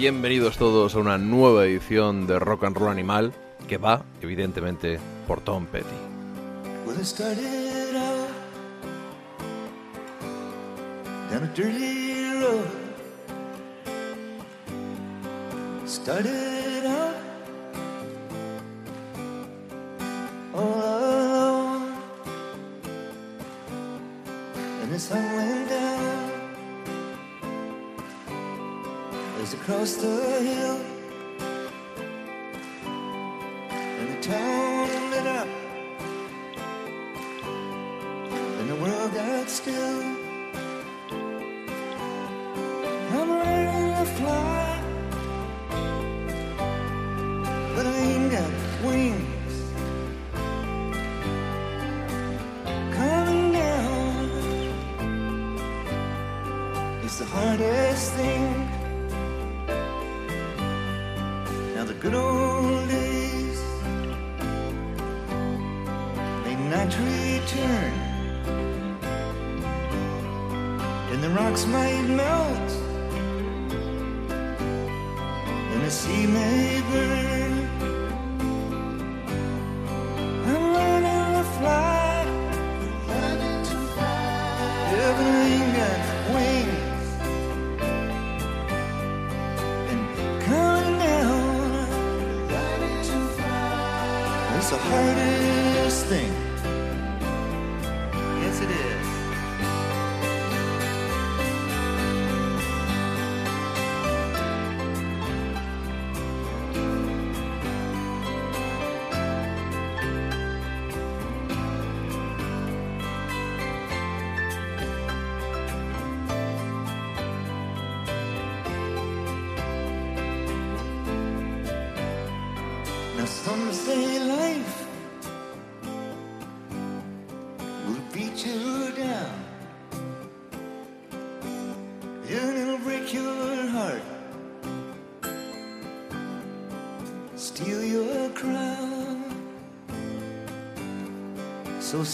bienvenidos todos a una nueva edición de Rock and Roll Animal que va, evidentemente, por Tom Petty. across the hill.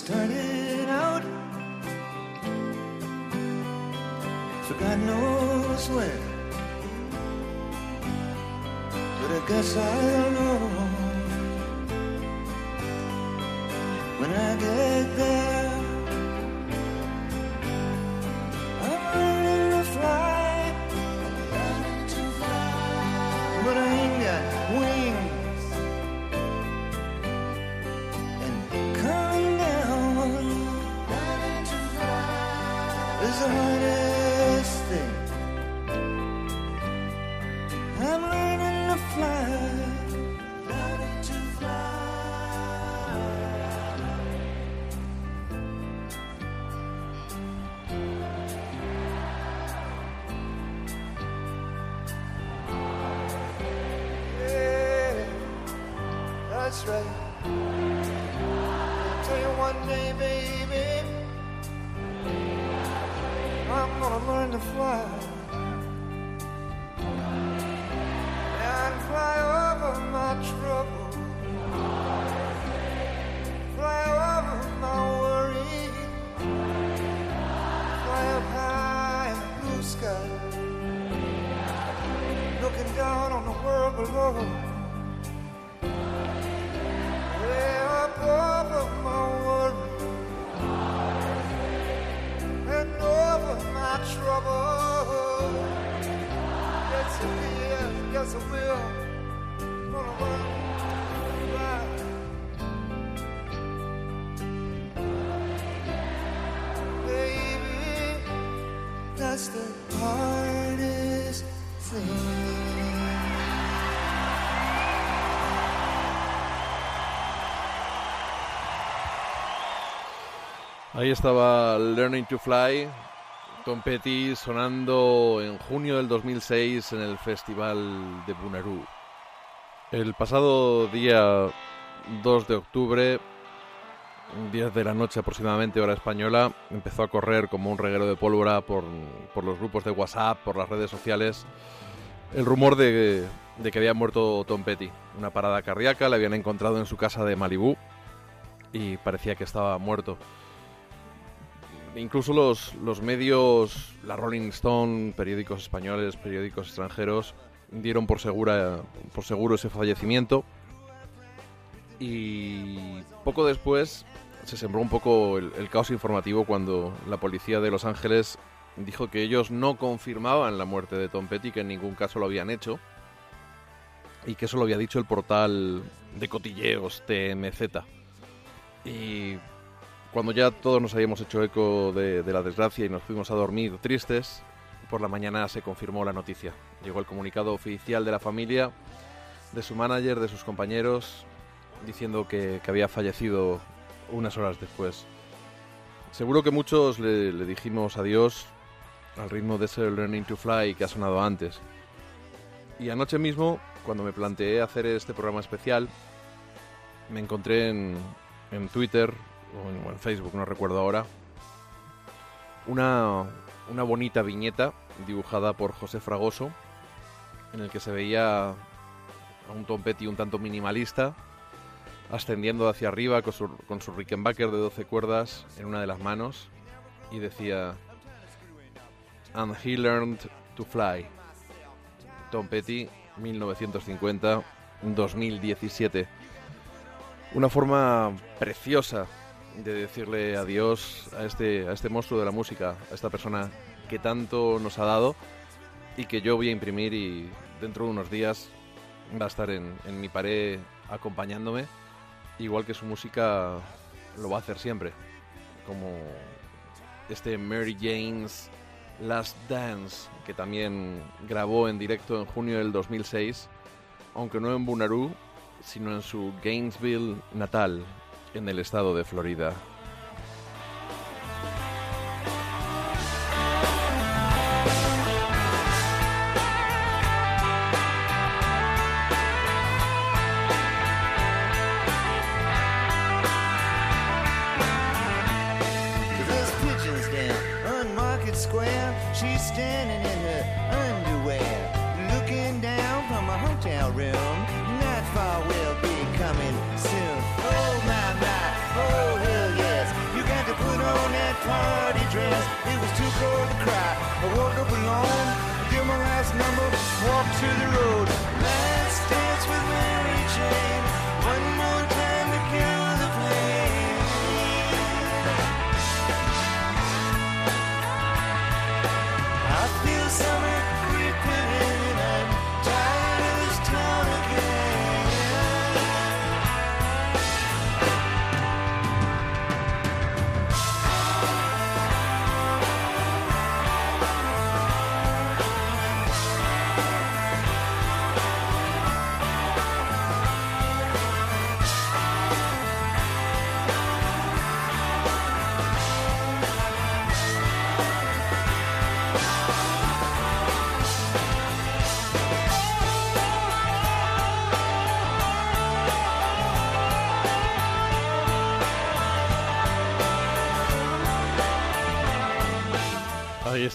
So start it out for God knows where. But I guess I'll Ahí estaba Learning to Fly, Tom Petty sonando en junio del 2006 en el Festival de Bunarú. El pasado día 2 de octubre, 10 de la noche aproximadamente, hora española, empezó a correr como un reguero de pólvora por, por los grupos de WhatsApp, por las redes sociales, el rumor de, de que había muerto Tom Petty. Una parada cardíaca, le habían encontrado en su casa de Malibú y parecía que estaba muerto. Incluso los, los medios, la Rolling Stone, periódicos españoles, periódicos extranjeros, dieron por, segura, por seguro ese fallecimiento. Y poco después se sembró un poco el, el caos informativo cuando la policía de Los Ángeles dijo que ellos no confirmaban la muerte de Tom Petty, que en ningún caso lo habían hecho, y que eso lo había dicho el portal de cotilleos TMZ. Y cuando ya todos nos habíamos hecho eco de, de la desgracia y nos fuimos a dormir tristes, por la mañana se confirmó la noticia. Llegó el comunicado oficial de la familia, de su manager, de sus compañeros, diciendo que, que había fallecido unas horas después. Seguro que muchos le, le dijimos adiós al ritmo de ese Learning to Fly que ha sonado antes. Y anoche mismo, cuando me planteé hacer este programa especial, me encontré en, en Twitter en Facebook, no recuerdo ahora, una, una bonita viñeta dibujada por José Fragoso, en el que se veía a un Tom Petty un tanto minimalista, ascendiendo hacia arriba con su, con su Rickenbacker de 12 cuerdas en una de las manos, y decía, And he learned to fly. Tom Petty, 1950-2017. Una forma preciosa de decirle adiós a este, a este monstruo de la música, a esta persona que tanto nos ha dado y que yo voy a imprimir y dentro de unos días va a estar en, en mi pared acompañándome, igual que su música lo va a hacer siempre, como este Mary Jane's Last Dance, que también grabó en directo en junio del 2006, aunque no en Bunarú, sino en su Gainesville natal, en el estado de Florida.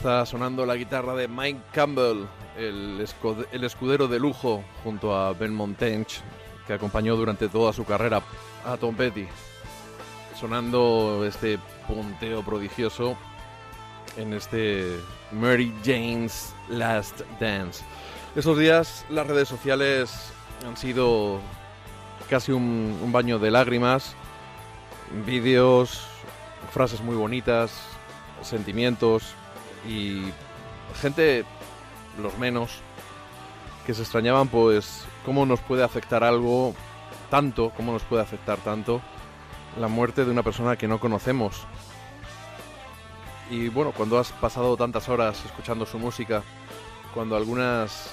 Está sonando la guitarra de Mike Campbell, el, escudero de lujo junto a Ben Montench, que acompañó durante toda su carrera a Tom Petty. Sonando este punteo prodigioso en este Mary Jane's Last Dance. Estos días las redes sociales han sido casi un, un baño de lágrimas, vídeos, frases muy bonitas, sentimientos y gente, los menos, que se extrañaban pues cómo nos puede afectar algo tanto, cómo nos puede afectar tanto la muerte de una persona que no conocemos. Y bueno, cuando has pasado tantas horas escuchando su música, cuando algunas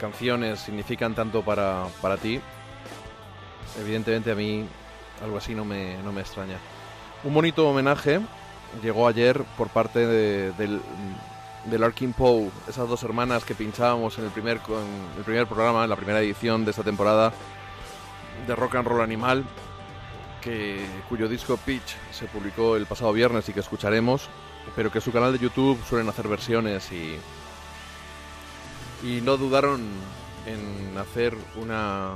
canciones significan tanto para, para ti, evidentemente a mí algo así no me, no me extraña. Un bonito homenaje llegó ayer por parte de- del, Larkin Poe, esas dos hermanas que pinchábamos en el primer, el primer programa, en la primera edición de esta temporada de Rock and Roll Animal, que, cuyo disco Pitch se publicó el pasado viernes y que escucharemos, pero que su canal de YouTube suelen hacer versiones y, y no dudaron en hacer una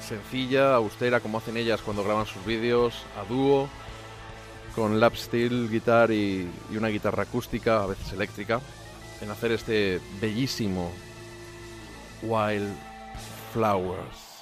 sencilla, austera, como hacen ellas cuando graban sus vídeos, a dúo, con lap steel, guitar y, y una guitarra acústica, a veces eléctrica, en hacer este bellísimo Wild Flowers.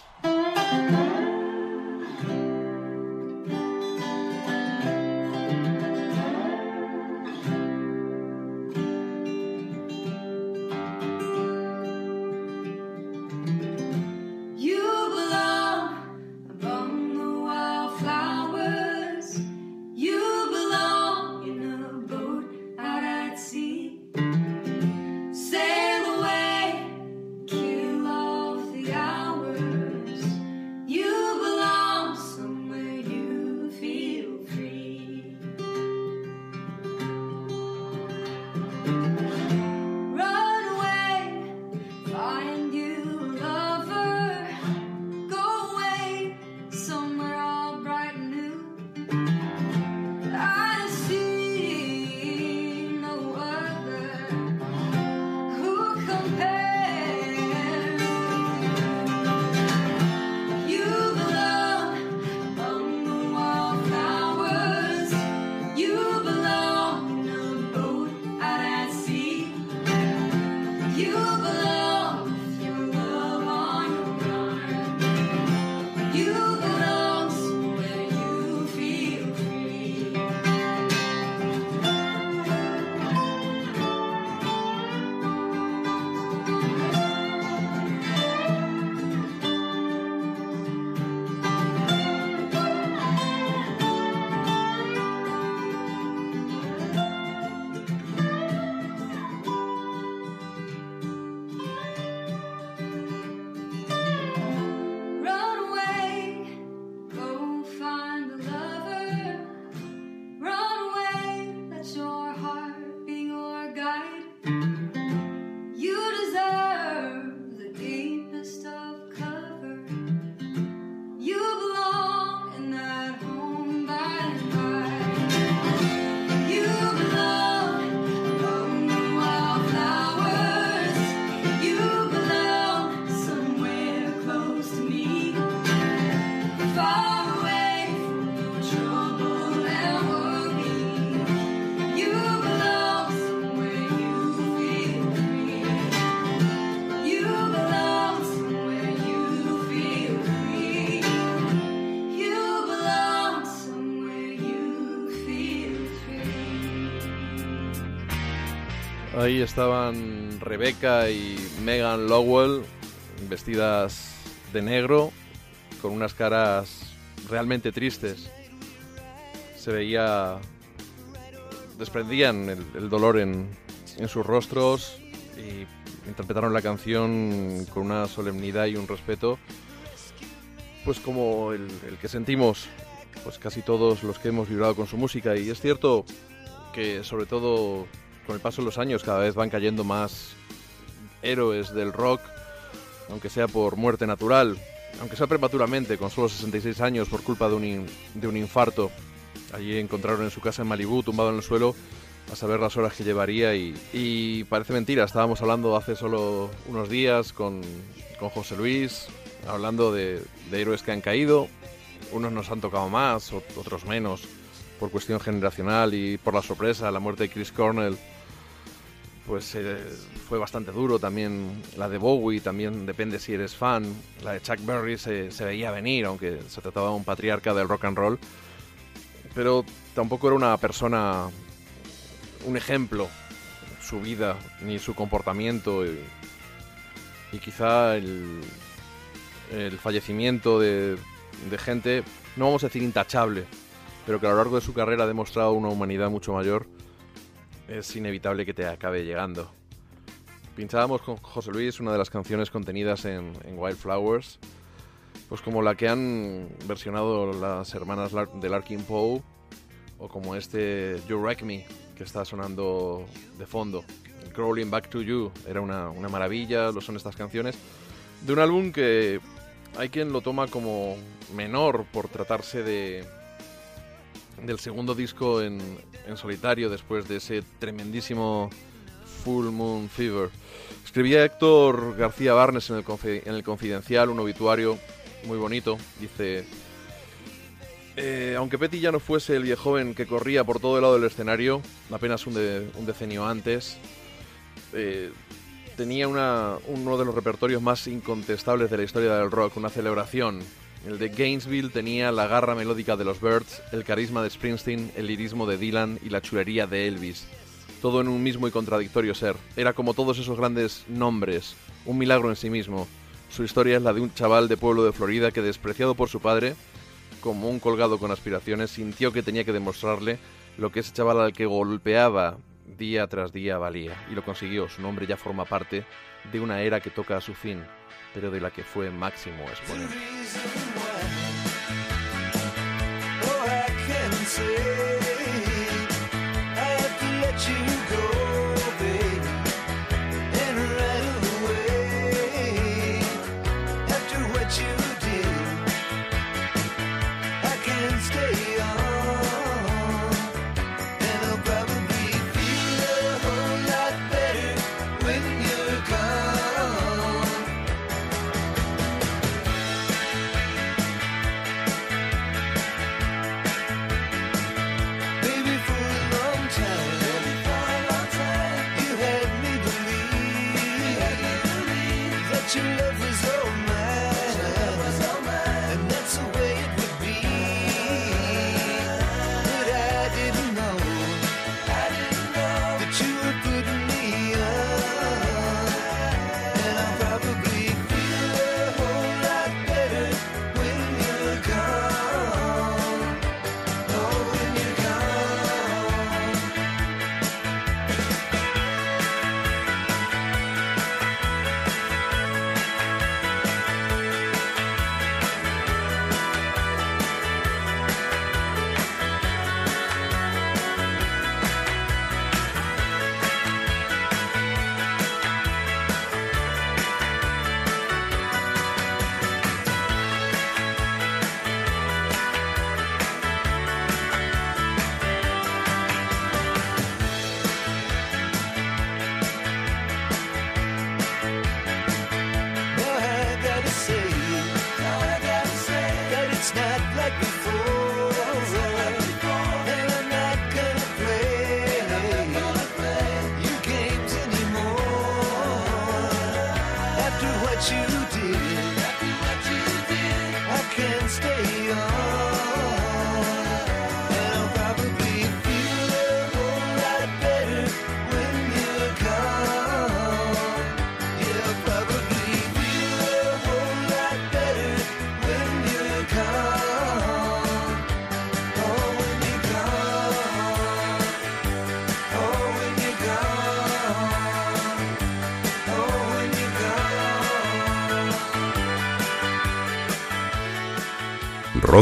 Estaban Rebecca y Megan Lowell vestidas de negro con unas caras realmente tristes. Se veía... desprendían el, el dolor en, en sus rostros y interpretaron la canción con una solemnidad y un respeto pues como el, el que sentimos pues casi todos los que hemos vibrado con su música y es cierto que sobre todo con el paso de los años cada vez van cayendo más héroes del rock, aunque sea por muerte natural, aunque sea prematuramente, con solo 66 años por culpa de un, de un infarto. Allí encontraron en su casa en Malibú, tumbado en el suelo, a saber las horas que llevaría y, parece mentira, estábamos hablando hace solo unos días con, con José Luis, hablando de, de héroes que han caído, unos nos han tocado más, ot- otros menos, por cuestión generacional y por la sorpresa, la muerte de Chris Cornell, pues eh, fue bastante duro. También la de Bowie, también depende si eres fan. La de Chuck Berry se, se veía venir, aunque se trataba de un patriarca del rock and roll. Pero tampoco era una persona, un ejemplo, su vida, ni su comportamiento. Y, quizá el, el fallecimiento de, de gente, no vamos a decir intachable, pero que a lo largo de su carrera ha demostrado una humanidad mucho mayor, es inevitable que te acabe llegando. Pinchábamos con José Luis una de las canciones contenidas en, en Wildflowers, pues como la que han versionado las hermanas de Larkin Poe, o como este You Wreck Me, que está sonando de fondo. Crawling Back to You era una, una maravilla, lo son estas canciones, de un álbum que hay quien lo toma como menor por tratarse de del segundo disco en, en solitario después de ese tremendísimo Full Moon Fever. Escribía Héctor García Barnes en el, en el Confidencial un obituario muy bonito. Dice, "Eh, aunque Petty ya no fuese el viejoven que corría por todo el lado del escenario, apenas un, de- un decenio antes, eh, tenía una- uno de los repertorios más incontestables de la historia del rock, una celebración. El de Gainesville tenía la garra melódica de los Birds, el carisma de Springsteen, el lirismo de Dylan y la chulería de Elvis. Todo en un mismo y contradictorio ser. Era como todos esos grandes nombres, un milagro en sí mismo. Su historia es la de un chaval de pueblo de Florida que, despreciado por su padre, como un colgado con aspiraciones, sintió que tenía que demostrarle lo que ese chaval al que golpeaba día tras día valía. Y lo consiguió. Su nombre ya forma parte de una era que toca a su fin, pero de la que fue máximo exponente.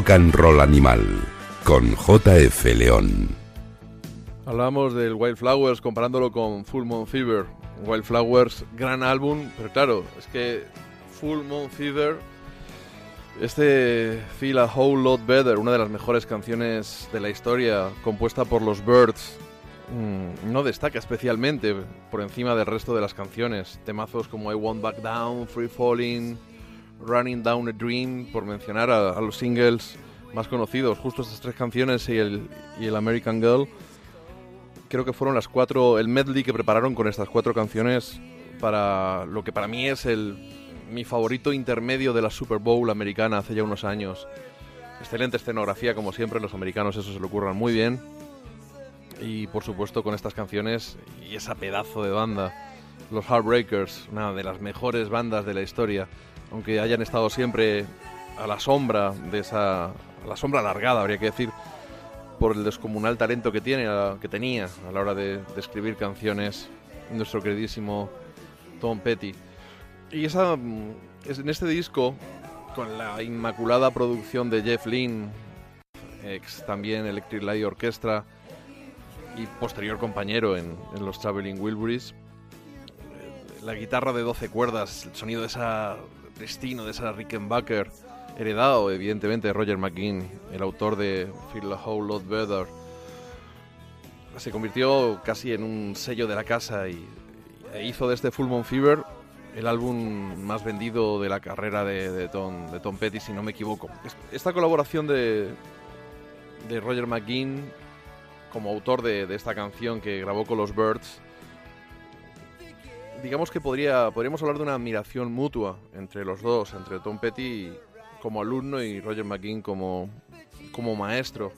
Rock Animal con JF León. Hablamos del Wildflowers comparándolo con Full Moon Fever. Wildflowers, gran álbum, pero claro, es que Full Moon Fever, este Feel a Whole Lot Better, una de las mejores canciones de la historia, compuesta por los Birds, mm, no destaca especialmente por encima del resto de las canciones. Temazos como I Won't Back Down, Free Falling, Running Down a Dream, por mencionar a, los singles más conocidos, justo estas tres canciones y el, y el American Girl creo que fueron las cuatro, el medley que prepararon con estas cuatro canciones para lo que para mí es el mi favorito intermedio de la Super Bowl americana hace ya unos años. Excelente escenografía, como siempre, los americanos eso se lo ocurran muy bien. Y por supuesto con estas canciones y esa pedazo de banda, los Heartbreakers, una de las mejores bandas de la historia, aunque hayan estado siempre a la sombra de esa, a la sombra alargada, habría que decir, por el descomunal talento que tiene, que tenía a la hora de, escribir canciones, nuestro queridísimo Tom Petty. Y esa, mm, en este disco, con la inmaculada producción de Jeff Lynne, ex también Electric Light Orchestra y posterior compañero en, en los Traveling Wilburys, eh, la guitarra de 12 cuerdas, el sonido de esa destino, de esa Rickenbacker, heredado evidentemente de Roger McGuinn, el autor de Feel a Whole Lot Better, se convirtió casi en un sello de la casa y, e hizo de este Full Moon Fever el álbum más vendido de la carrera de, Tom, Petty, si no me equivoco. Es- Esta colaboración de, Roger McGuinn como autor de esta canción que grabó con los Birds, digamos que podría, podríamos hablar de una admiración mutua entre los dos, entre Tom Petty como alumno y Roger McGuinn como, como maestro.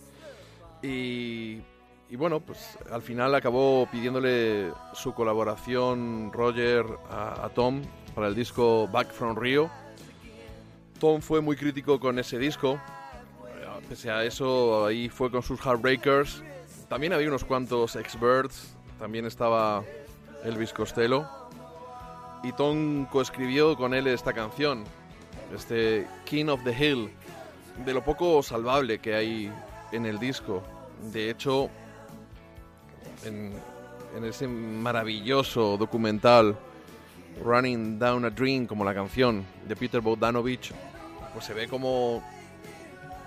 Y, y bueno, pues al final acabó pidiéndole su colaboración Roger a, a Tom para el disco Back from Rio. Tom fue muy crítico con ese disco. Eh, Pese a eso, ahí fue con sus Heartbreakers. También había unos cuantos ex-Birds. También estaba Elvis Costello. Y Tom coescribió con él esta canción, este King of the Hill, de lo poco salvable que hay en el disco. De hecho, en, ese maravilloso documental Running Down a Dream, como la canción de Peter Bogdanovich, pues se ve como,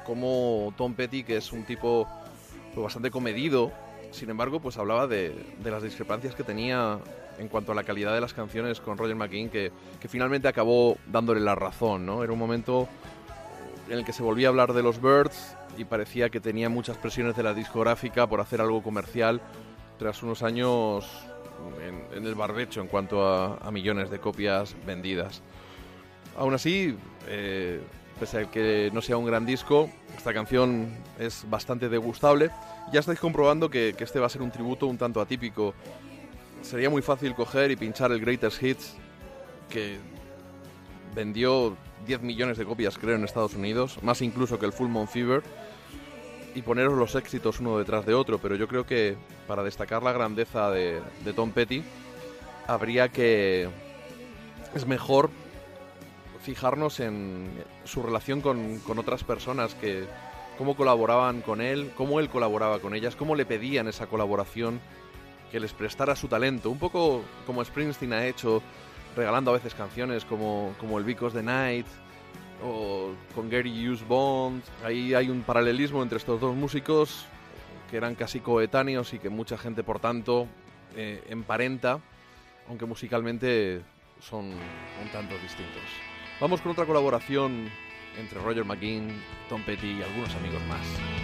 como Tom Petty, que es un tipo pues, bastante comedido, sin embargo, pues hablaba de, de las discrepancias que tenía en cuanto a la calidad de las canciones con Roger McKean, que, que finalmente acabó dándole la razón, ¿no? Era un momento en el que se volvía a hablar de los Birds y parecía que tenía muchas presiones de la discográfica por hacer algo comercial tras unos años en, en el barbecho en cuanto a, a millones de copias vendidas. Aún así, eh, pese a que no sea un gran disco, esta canción es bastante degustable. Ya estáis comprobando que, que este va a ser un tributo un tanto atípico. Sería muy fácil coger y pinchar el Greatest Hits, que vendió 10 millones de copias, creo, en Estados Unidos, más incluso que el Full Moon Fever, y poneros los éxitos uno detrás de otro. Pero yo creo que para destacar la grandeza de, Tom Petty, habría que. Es mejor fijarnos en su relación con, con otras personas que cómo colaboraban con él, cómo él colaboraba con ellas, cómo le pedían esa colaboración, que les prestara su talento, un poco como Springsteen ha hecho, regalando a veces canciones como, como el Because the Night o con Gary Hughes Bond. Ahí hay un paralelismo entre estos dos músicos que eran casi coetáneos y que mucha gente, por tanto, eh, emparenta, aunque musicalmente son un tanto distintos. Vamos con otra colaboración entre Roger McGuinn, Tom Petty y algunos amigos más.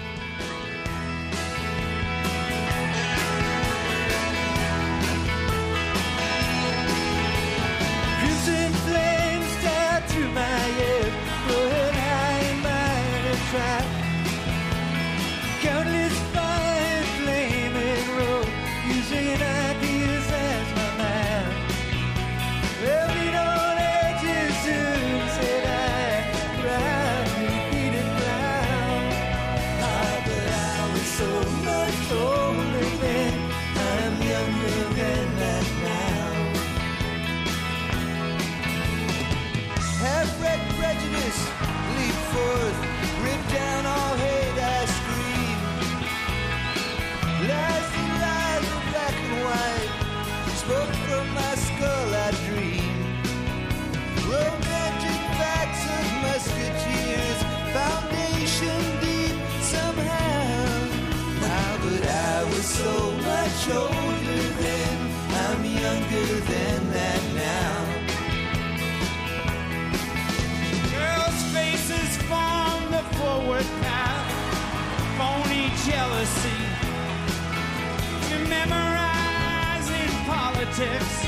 Politics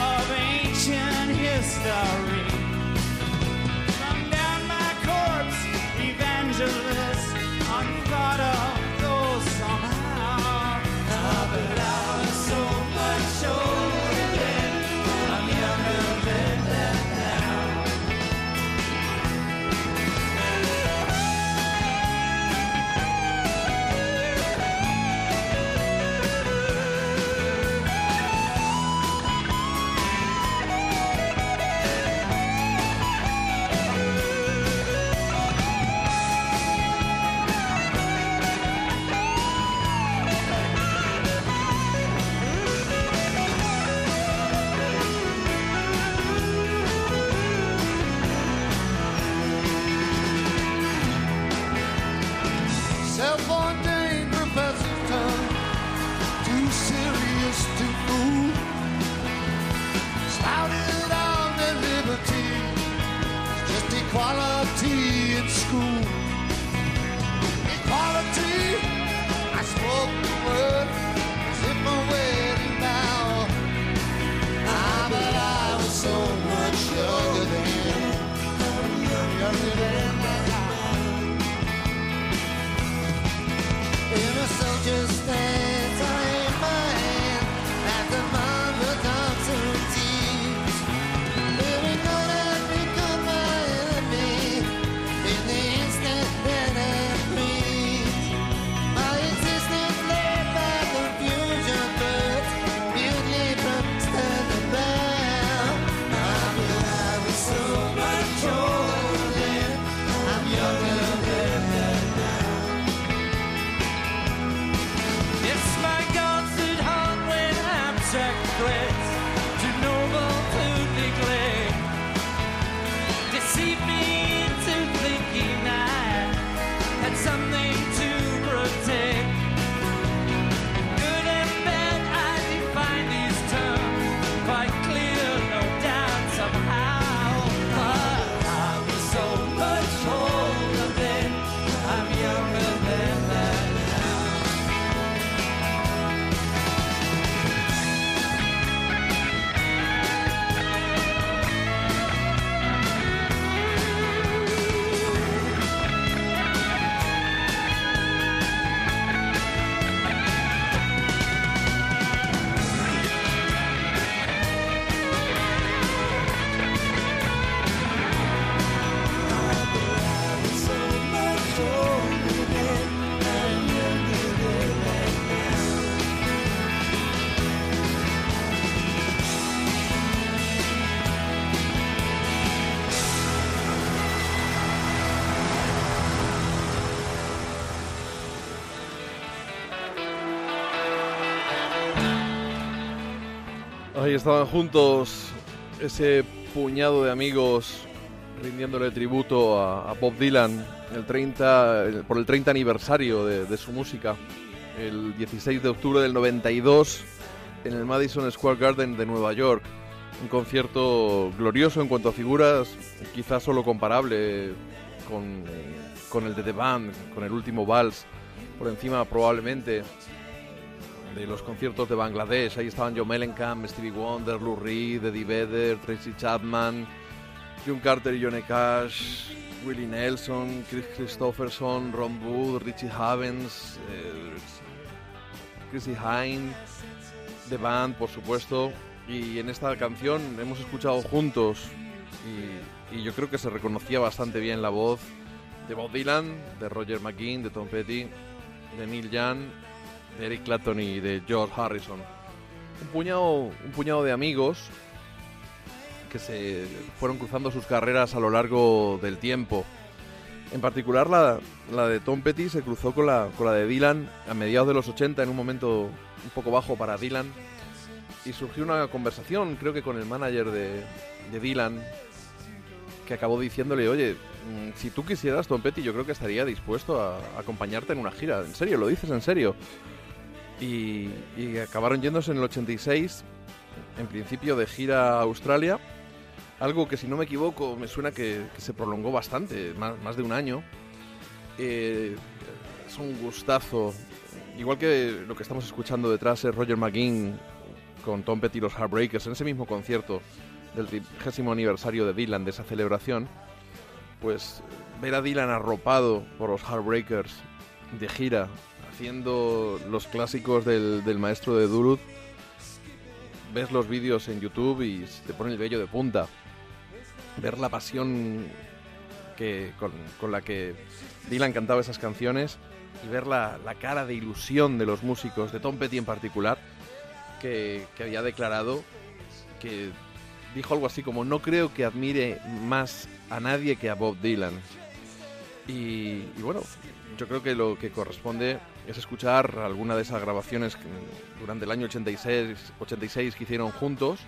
of ancient history. Come down my corpse, evangelist, unthought of though somehow. Ah, Estaban juntos ese puñado de amigos rindiéndole tributo a, Bob Dylan el 30, el- por el 30 aniversario de, su música, el 16 de octubre del 92 en el Madison Square Garden de Nueva York. Un concierto glorioso en cuanto a figuras, quizás solo comparable con, con el de The Band, con el último Vals, por encima probablemente de los conciertos de Bangladesh. Ahí estaban Joe Mellencamp, Stevie Wonder, Lou Reed, Eddie Vedder, Tracy Chapman, June Carter y Johnny Cash, Willie Nelson, Chris Christopherson, Ron Wood, Richie Havens, eh, Chrissy Hine, The Band, por supuesto. Y en esta canción hemos escuchado juntos, y, y yo creo que se reconocía bastante bien la voz de Bob Dylan, de Roger McGuinn, de Tom Petty, de Neil Young, de Eric Clapton y de George Harrison. Un puñado, un puñado de amigos que se fueron cruzando sus carreras a lo largo del tiempo. En particular la, la de Tom Petty se cruzó con la, con la de Dylan a mediados de los 80 en un momento un poco bajo para Dylan y surgió una conversación creo que con el manager de, de Dylan que acabó diciéndole, oye, mm, si tú quisieras Tom Petty yo creo que estaría dispuesto a, a acompañarte en una gira. ¿En serio? ¿Lo dices en serio? Y, acabaron yéndose en el 86, en principio de gira a Australia. Algo que si no me equivoco me suena que, que se prolongó bastante, más, más de un año. Eh, es un gustazo. Igual que lo que estamos escuchando detrás es Roger McGinn con Tom Petty y los Heartbreakers en ese mismo concierto del 30 aniversario de Dylan, de esa celebración, pues ver a Dylan arropado por los Heartbreakers de gira, haciendo los clásicos del, del maestro de Duluth, ves los vídeos en YouTube y te pone el vello de punta. Ver la pasión que, con, con la que Dylan cantaba esas canciones y ver la, la cara de ilusión de los músicos, de Tom Petty en particular, que, que había declarado que dijo algo así como no creo que admire más a nadie que a Bob Dylan. Y, y bueno, yo creo que lo que corresponde es escuchar alguna de esas grabaciones que durante el año 86, 86 que hicieron juntos.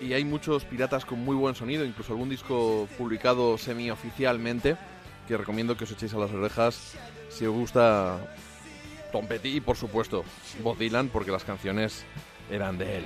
Y hay muchos piratas con muy buen sonido, incluso algún disco publicado semi-oficialmente, que recomiendo que os echéis a las orejas si os gusta Tom Petty y por supuesto Bob Dylan, porque las canciones eran de él.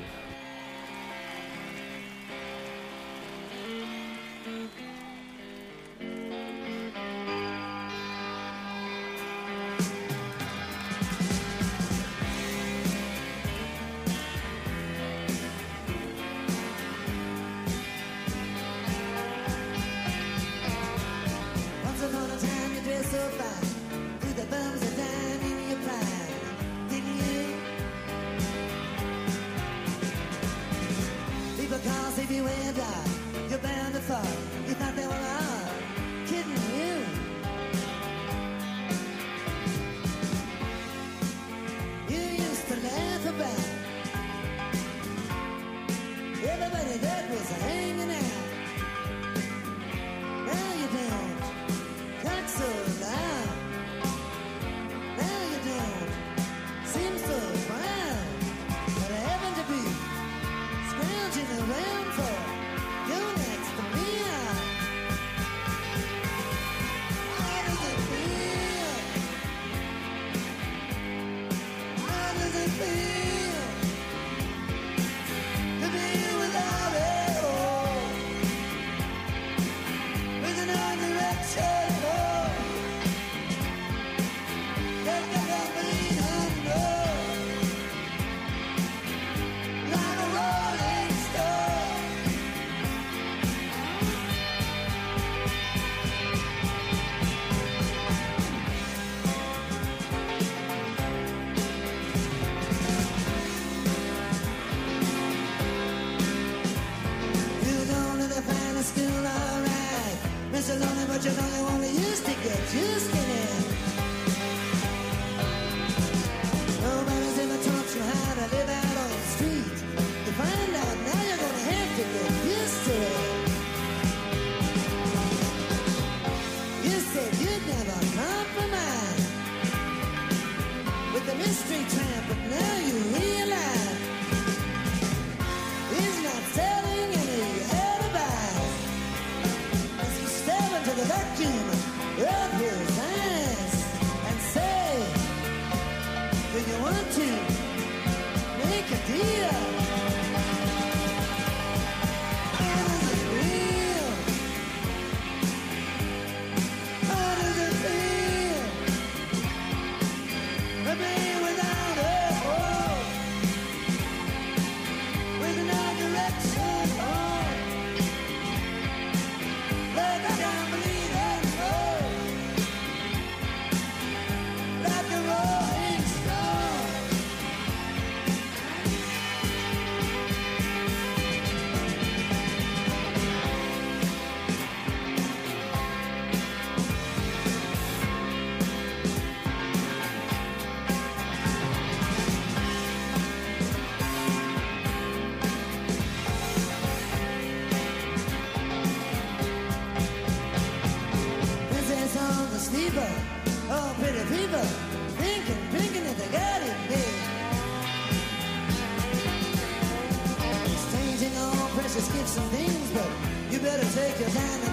Savannah.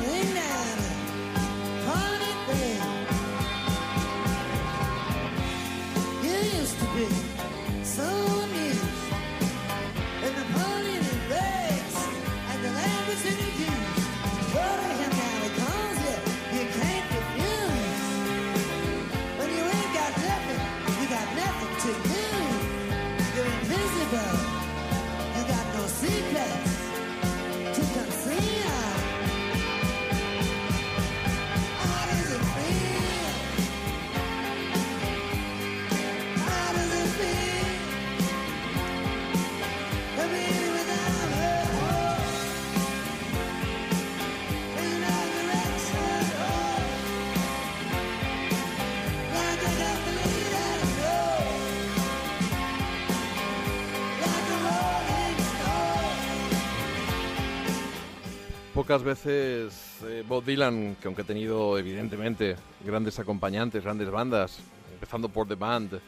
Pocas veces eh, Bob Dylan, que aunque ha tenido evidentemente grandes acompañantes, grandes bandas, empezando por The Band,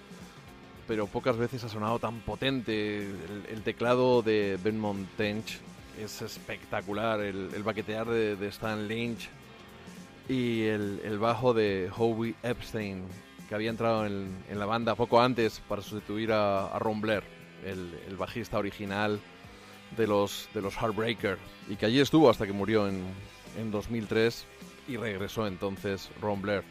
pero pocas veces ha sonado tan potente. El, el teclado de Ben Montench es espectacular, el, el baquetear de, de Stan Lynch y el, el bajo de Howie Epstein, que había entrado en, en la banda poco antes para sustituir a, a Ron Blair, el, bajista original de los, de los Heartbreaker, y que allí estuvo hasta que murió en, en 2003 y regresó entonces Ron Blair.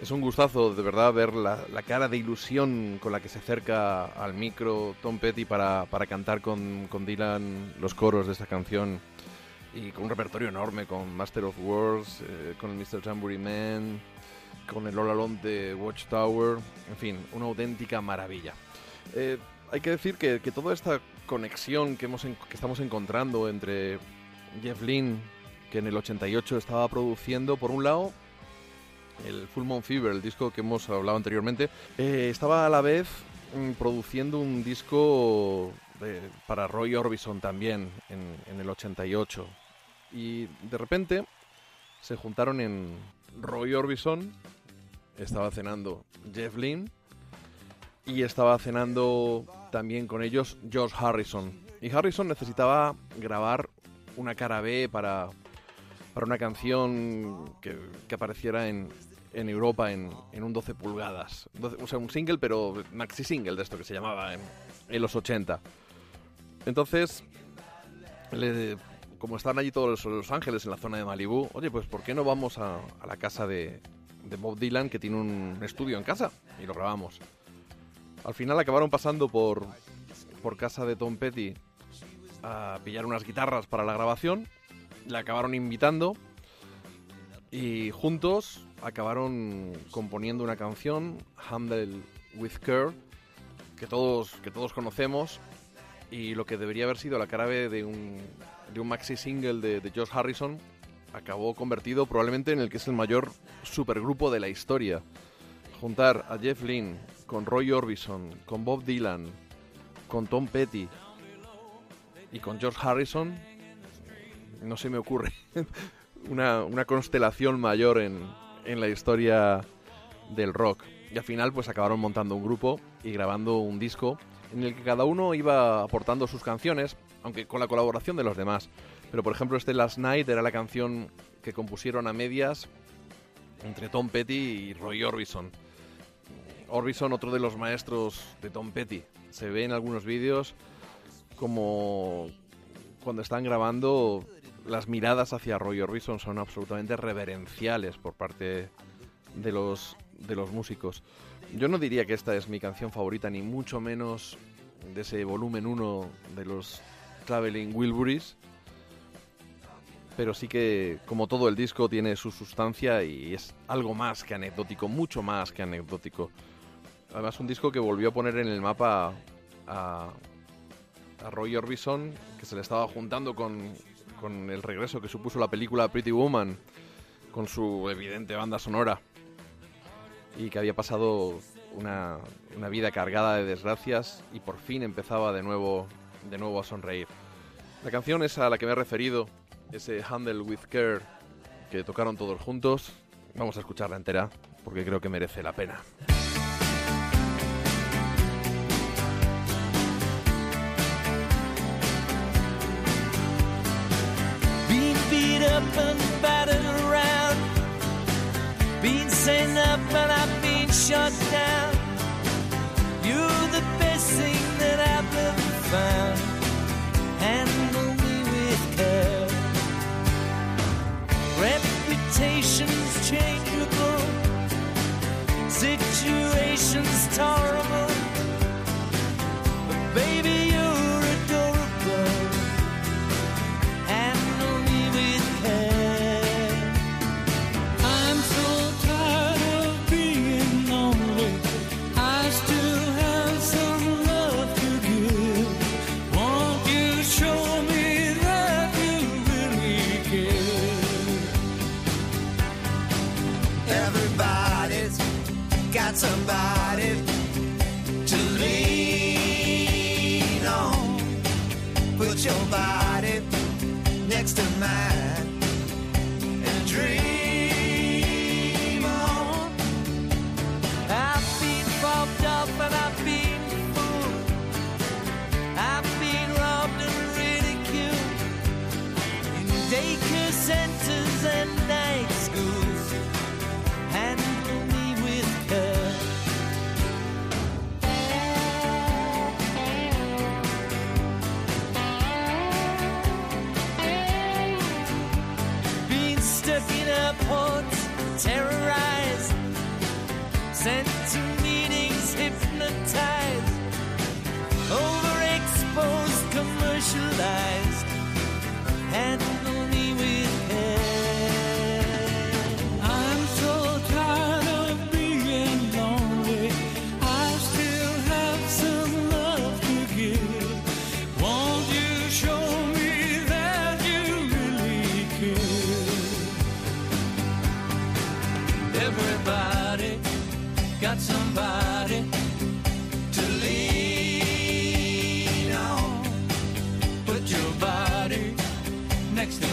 Es un gustazo de verdad ver la, la cara de ilusión con la que se acerca al micro Tom Petty para, para cantar con, con Dylan los coros de esta canción y con un repertorio enorme con Master of Words, eh, con el Mr. Jamboree Man, con el All de Watchtower, en fin, una auténtica maravilla. Eh, hay que decir que, que toda esta conexión que, hemos que estamos encontrando entre Jeff Lynne, que en el 88 estaba produciendo, por un lado, el Full Moon Fever, el disco que hemos hablado anteriormente, eh, estaba a la vez mm, produciendo un disco para Roy Orbison también en, en el 88. Y de repente se juntaron en Roy Orbison, estaba cenando Jeff Lynne y estaba cenando también con ellos George Harrison. Y Harrison necesitaba grabar una cara B para, para una canción que, que apareciera en, en Europa en, en un 12 pulgadas. 12 o sea, un single, pero maxi single de esto que se llamaba en, en los 80. Entonces, como están allí todos los, los ángeles en la zona de Malibu, oye, pues ¿por qué no vamos a, a la casa de, de Bob Dylan, que tiene un estudio en casa? Y lo grabamos. Al final acabaron pasando por, por casa de Tom Petty a pillar unas guitarras para la grabación. Le acabaron invitando y juntos acabaron componiendo una canción, Handle with Care, que todos, que todos conocemos y lo que debería haber sido la cara de un, de un maxi single de, de Josh Harrison acabó convertido probablemente en el que es el mayor supergrupo de la historia. Juntar a Jeff Lynne con Roy Orbison, con Bob Dylan, con Tom Petty y con George Harrison, no se me ocurre una, una constelación mayor en, en la historia del rock. Y al final pues acabaron montando un grupo y grabando un disco en el que cada uno iba aportando sus canciones, aunque con la colaboración de los demás. Pero por ejemplo este Last Night era la canción que compusieron a medias entre Tom Petty y Roy Orbison. Orbison, otro de los maestros de Tom Petty. Se ve en algunos vídeos como cuando están grabando las miradas hacia Roy Orbison son absolutamente reverenciales por parte de los, de los músicos. Yo no diría que esta es mi canción favorita, ni mucho menos de ese volumen 1 de los Traveling Wilburys, pero sí que, como todo el disco, tiene su sustancia y es algo más que anecdótico, mucho más que anecdótico. Además, un disco que volvió a poner en el mapa a, a Roy Orbison, que se le estaba juntando con, con el regreso que supuso la película Pretty Woman, con su evidente banda sonora, y que había pasado una, una vida cargada de desgracias y por fin empezaba de nuevo, de nuevo a sonreír. La canción es a la que me he referido, ese Handle with Care que tocaron todos juntos. Vamos a escucharla entera porque creo que merece la pena. Up and battered around. Been sent up and I've been shut down. You're the best thing that I've ever found. Handle me with care. Reputation's changeable. Situation's tolerable. But baby, somebody to lean on. Put your body sent to meetings hypnotized, overexposed, commercialized. Handle next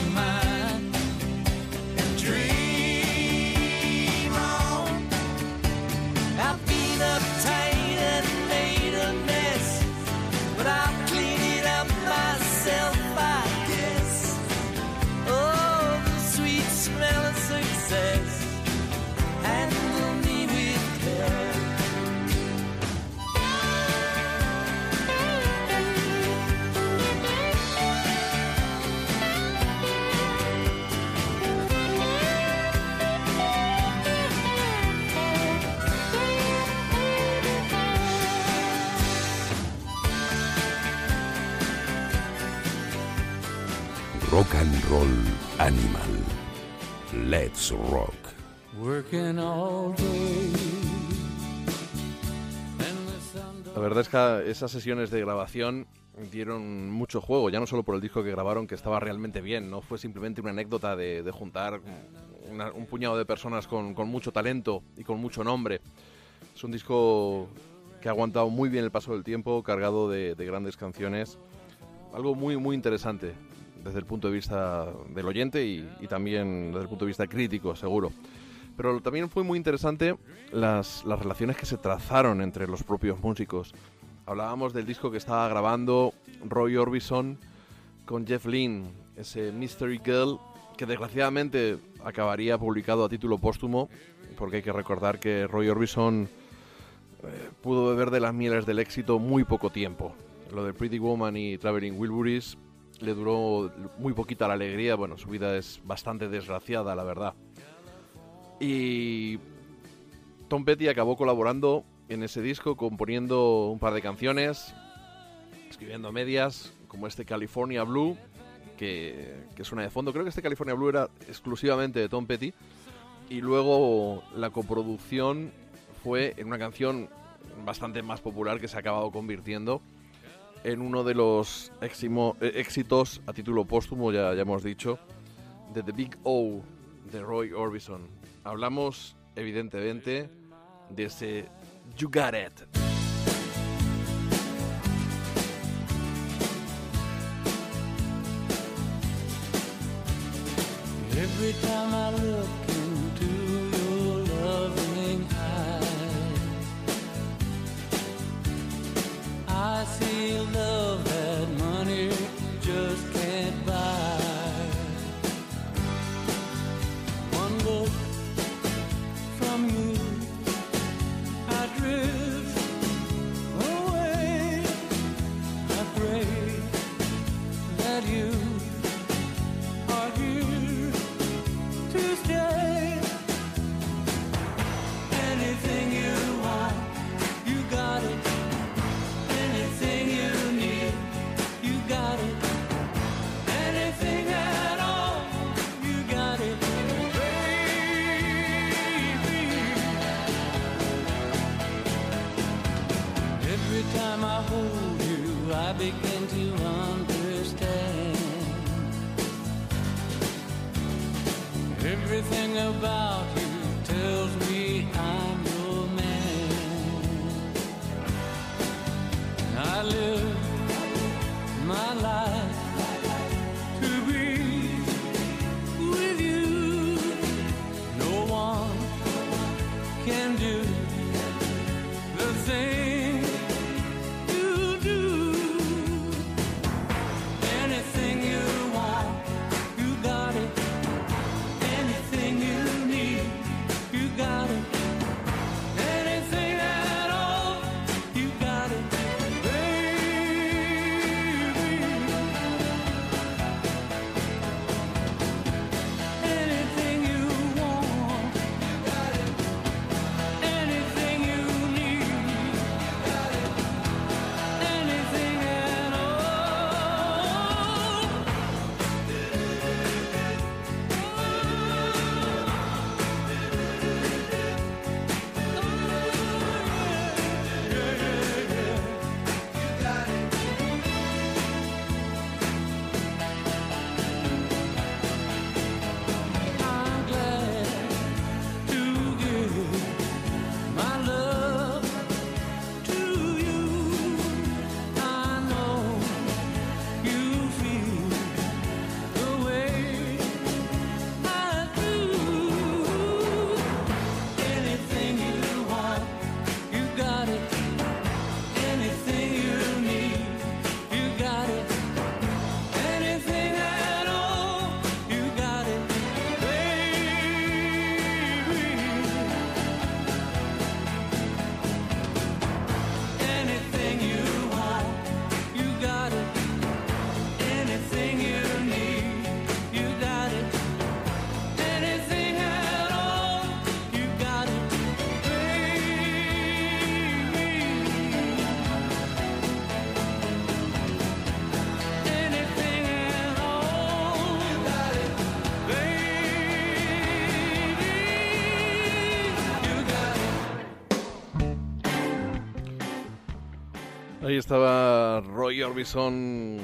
verdad es que esas sesiones de grabación dieron mucho juego, ya no solo por el disco que grabaron, que estaba realmente bien, no fue simplemente una anécdota de, de juntar una- un puñado de personas con, con mucho talento y con mucho nombre. Es un disco que ha aguantado muy bien el paso del tiempo, cargado de, de grandes canciones, algo muy, muy interesante desde el punto de vista del oyente y, y también desde el punto de vista crítico, seguro. Pero también fue muy interesante las, las relaciones que se trazaron entre los propios músicos. Hablábamos del disco que estaba grabando Roy Orbison con Jeff Lynne, ese Mystery Girl, que desgraciadamente acabaría publicado a título póstumo, porque hay que recordar que Roy Orbison eh, pudo beber de las mieles del éxito muy poco tiempo. Lo de Pretty Woman y Traveling Wilburys le duró muy poquita la alegría, bueno, su vida es bastante desgraciada, la verdad. Y Tom Petty acabó colaborando en ese disco, componiendo un par de canciones, escribiendo medias, como este California Blue, que, que suena de fondo. Creo que este California Blue era exclusivamente de Tom Petty. Y luego la coproducción fue en una canción bastante más popular que se ha acabado convirtiendo en uno de los éximo- eh, éxitos a título póstumo, ya, ya hemos dicho, de The Big O de Roy Orbison. Hablamos, evidentemente, de ese You Got. Every time I look into your loving eyes, I see love I live estaba Roy Orbison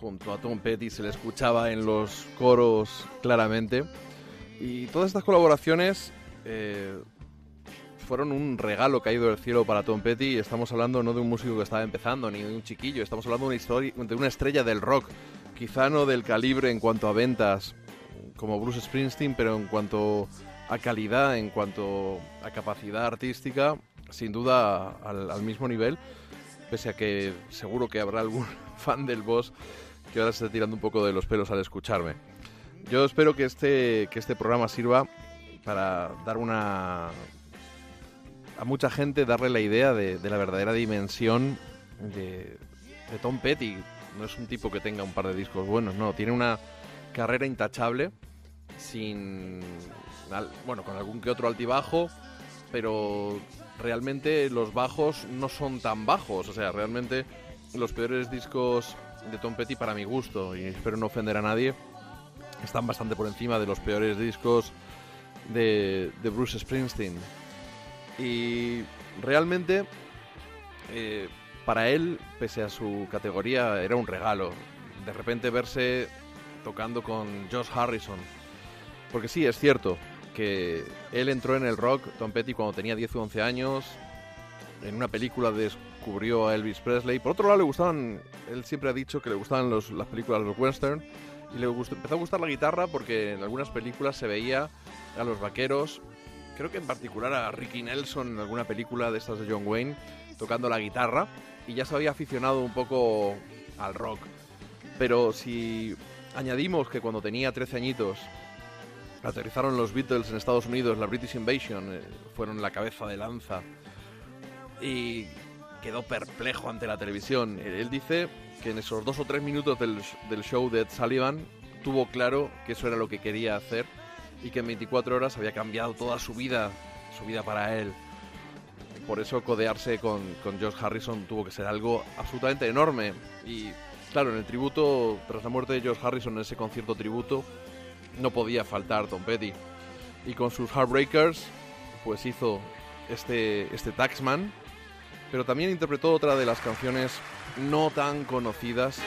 junto a Tom Petty, se le escuchaba en los coros claramente. Y todas estas colaboraciones eh, fueron un regalo caído del cielo para Tom Petty. Estamos hablando no de un músico que estaba empezando, ni de un chiquillo, estamos hablando de una, estrella del rock. Quizá no del calibre en cuanto a ventas como Bruce Springsteen, pero en cuanto a calidad, en cuanto a capacidad artística, sin duda al mismo nivel pese a que seguro que habrá algún fan del boss que ahora se esté tirando un poco de los pelos al escucharme. Yo espero que este, que este programa sirva para dar una... a mucha gente darle la idea de, de la verdadera dimensión de, de Tom Petty. No es un tipo que tenga un par de discos buenos, no, tiene una carrera intachable sin... bueno, con algún que otro altibajo, pero realmente los bajos no son tan bajos. O sea, realmente los peores discos de Tom Petty, para mi gusto, y espero no ofender a nadie, están bastante por encima de los peores discos de, Bruce Springsteen. Y realmente, eh, para él, pese a su categoría, era un regalo. De repente verse tocando con Josh Harrison. Porque sí, es cierto que él entró en el rock, Tom Petty, cuando tenía 10 o 11 años. En una película descubrió a Elvis Presley. Por otro lado, le gustaban, él siempre ha dicho que le gustaban los- las películas los western. Y le empezó a gustar la guitarra porque en algunas películas se veía a los vaqueros, creo que en particular a Ricky Nelson en alguna película de estas de John Wayne, tocando la guitarra. Y ya se había aficionado un poco al rock. Pero si añadimos que cuando tenía 13 añitos aterrizaron los Beatles en Estados Unidos, la British Invasion, eh, fueron la cabeza de lanza y quedó perplejo ante la televisión. Él él dice que en esos dos o tres minutos del, del show de Ed Sullivan tuvo claro que eso era lo que quería hacer y que en 24 horas había cambiado toda su vida, su vida para él. Por eso codearse con, con Josh Harrison tuvo que ser algo absolutamente enorme. Y claro, en el tributo, tras la muerte de George Harrison, en ese concierto tributo, no podía faltar Tom Petty. Y con sus Heartbreakers, pues hizo este, este Taxman, pero también interpretó otra de las canciones no tan conocidas.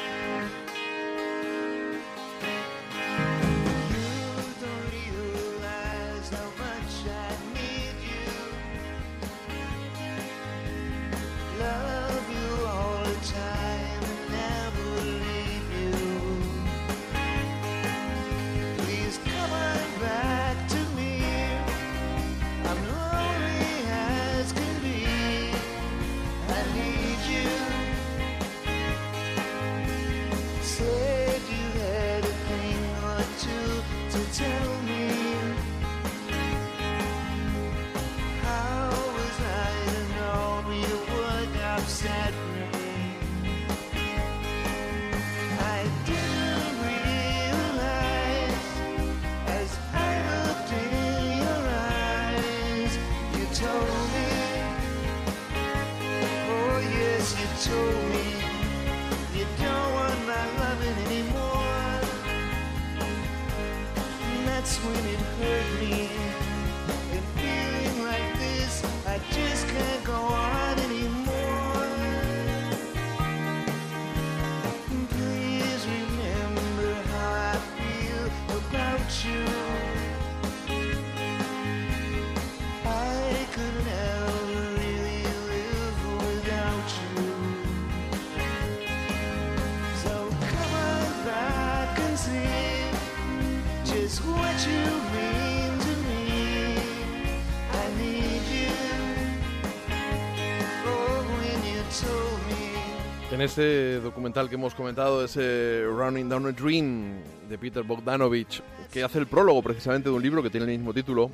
En ese documental que hemos comentado, ese Running Down a Dream de Peter Bogdanovich, que hace el prólogo precisamente de un libro que tiene el mismo título,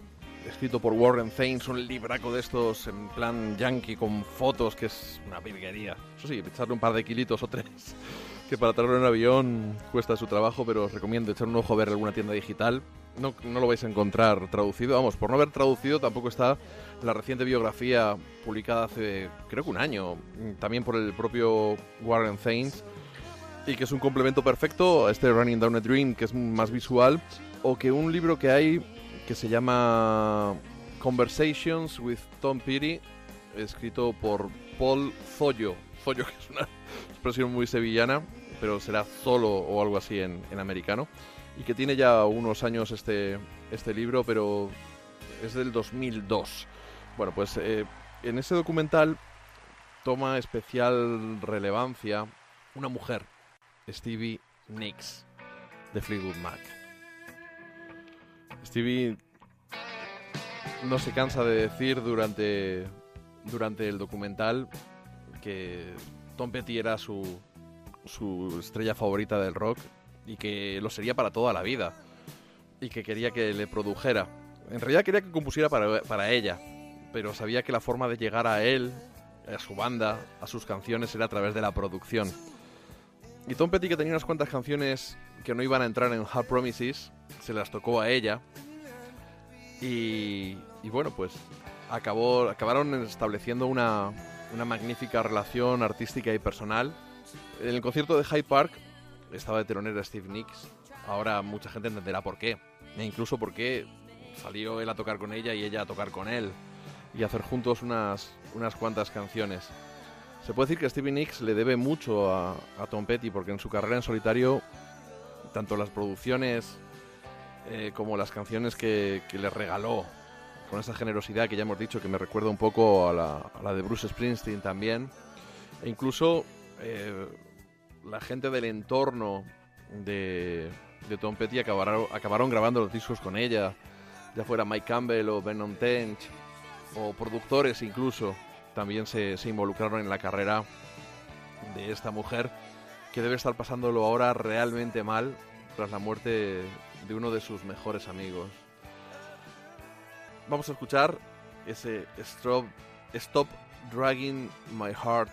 escrito por Warren Thames, un libraco de estos en plan yankee con fotos, que es una virguería. Eso sí, echarle un par de kilitos o tres, que para traerlo en avión cuesta su trabajo, pero os recomiendo echar un ojo a ver alguna tienda digital. No, no lo vais a encontrar traducido, vamos, por no haber traducido tampoco está la reciente biografía publicada hace creo que un año, mm, también por el propio Warren Thames, y que es un complemento perfecto a este Running Down a Dream, que es más visual, o que un libro que hay que se llama Conversations with Tom Petty, escrito por Paul Zollo. Zollo, que es una expresión muy sevillana, pero será solo o algo así en, en americano. Y que tiene ya unos años este, este libro, pero es del 2002. Bueno, pues eh, en ese documental toma especial relevancia una mujer, Stevie Nicks, de Fleetwood Mac. Stevie no se cansa de decir durante, durante el documental que Tom Petty era su, su estrella favorita del rock y que lo sería para toda la vida y que quería que le produjera. En realidad quería que compusiera para, para ella, pero sabía que la forma de llegar a él, a su banda, a sus canciones era a través de la producción. Y Tom Petty, que tenía unas cuantas canciones que no iban a entrar en Hard Promises, se las tocó a ella. Y, bueno, pues acabó, acabaron estableciendo una, una magnífica relación artística y personal. En el concierto de Hyde Park estaba de telonero Steve Nicks. Ahora mucha gente entenderá por qué. E incluso por qué salió él a tocar con ella y ella a tocar con él. Y hacer juntos unas, unas cuantas canciones. Se puede decir que Stevie Nicks le debe mucho a, Tom Petty porque en su carrera en solitario, tanto las producciones eh, como las canciones que, que le regaló, con esa generosidad que ya hemos dicho que me recuerda un poco a la, a la de Bruce Springsteen también, e incluso eh, la gente del entorno de, de Tom Petty acabaron, acabaron grabando los discos con ella, ya fuera Mike Campbell o Vernon Tench, o productores incluso, también se, involucraron en la carrera de esta mujer que debe estar pasándolo ahora realmente mal tras la muerte de uno de sus mejores amigos. Vamos a escuchar ese Stop, Stop Dragging My Heart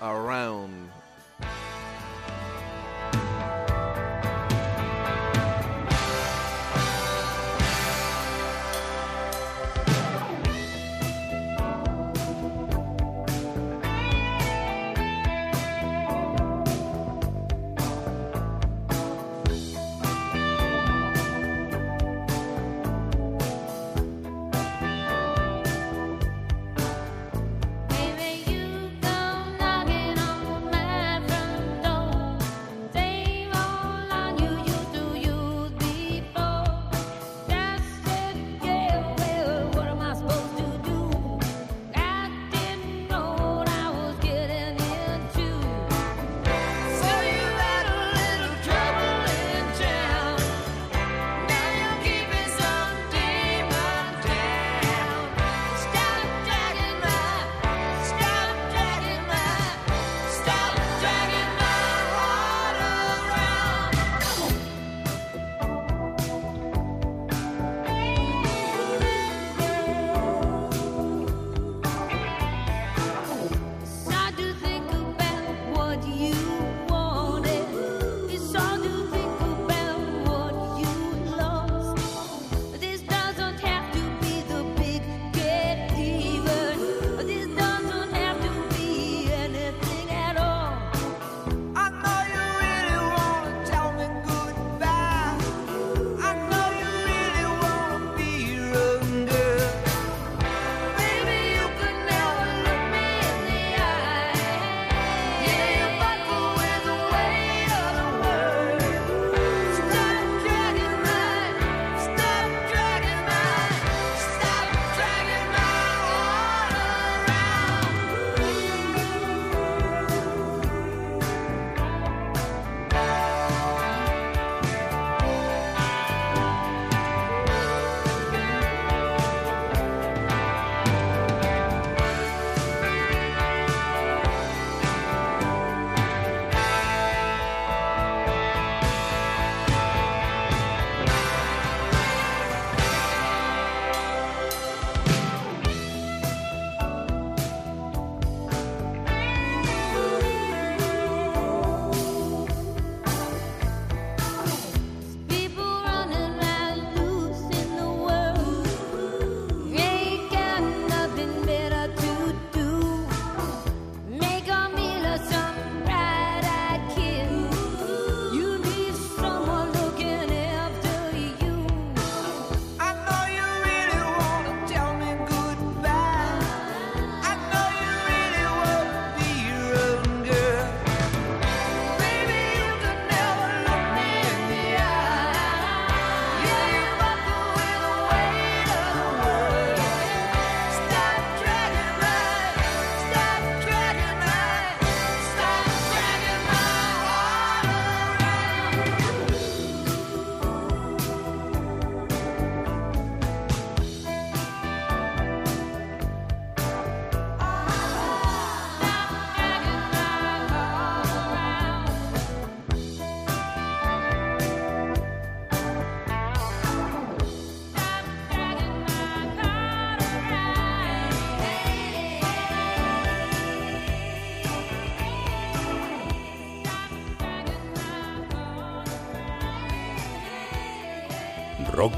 Around.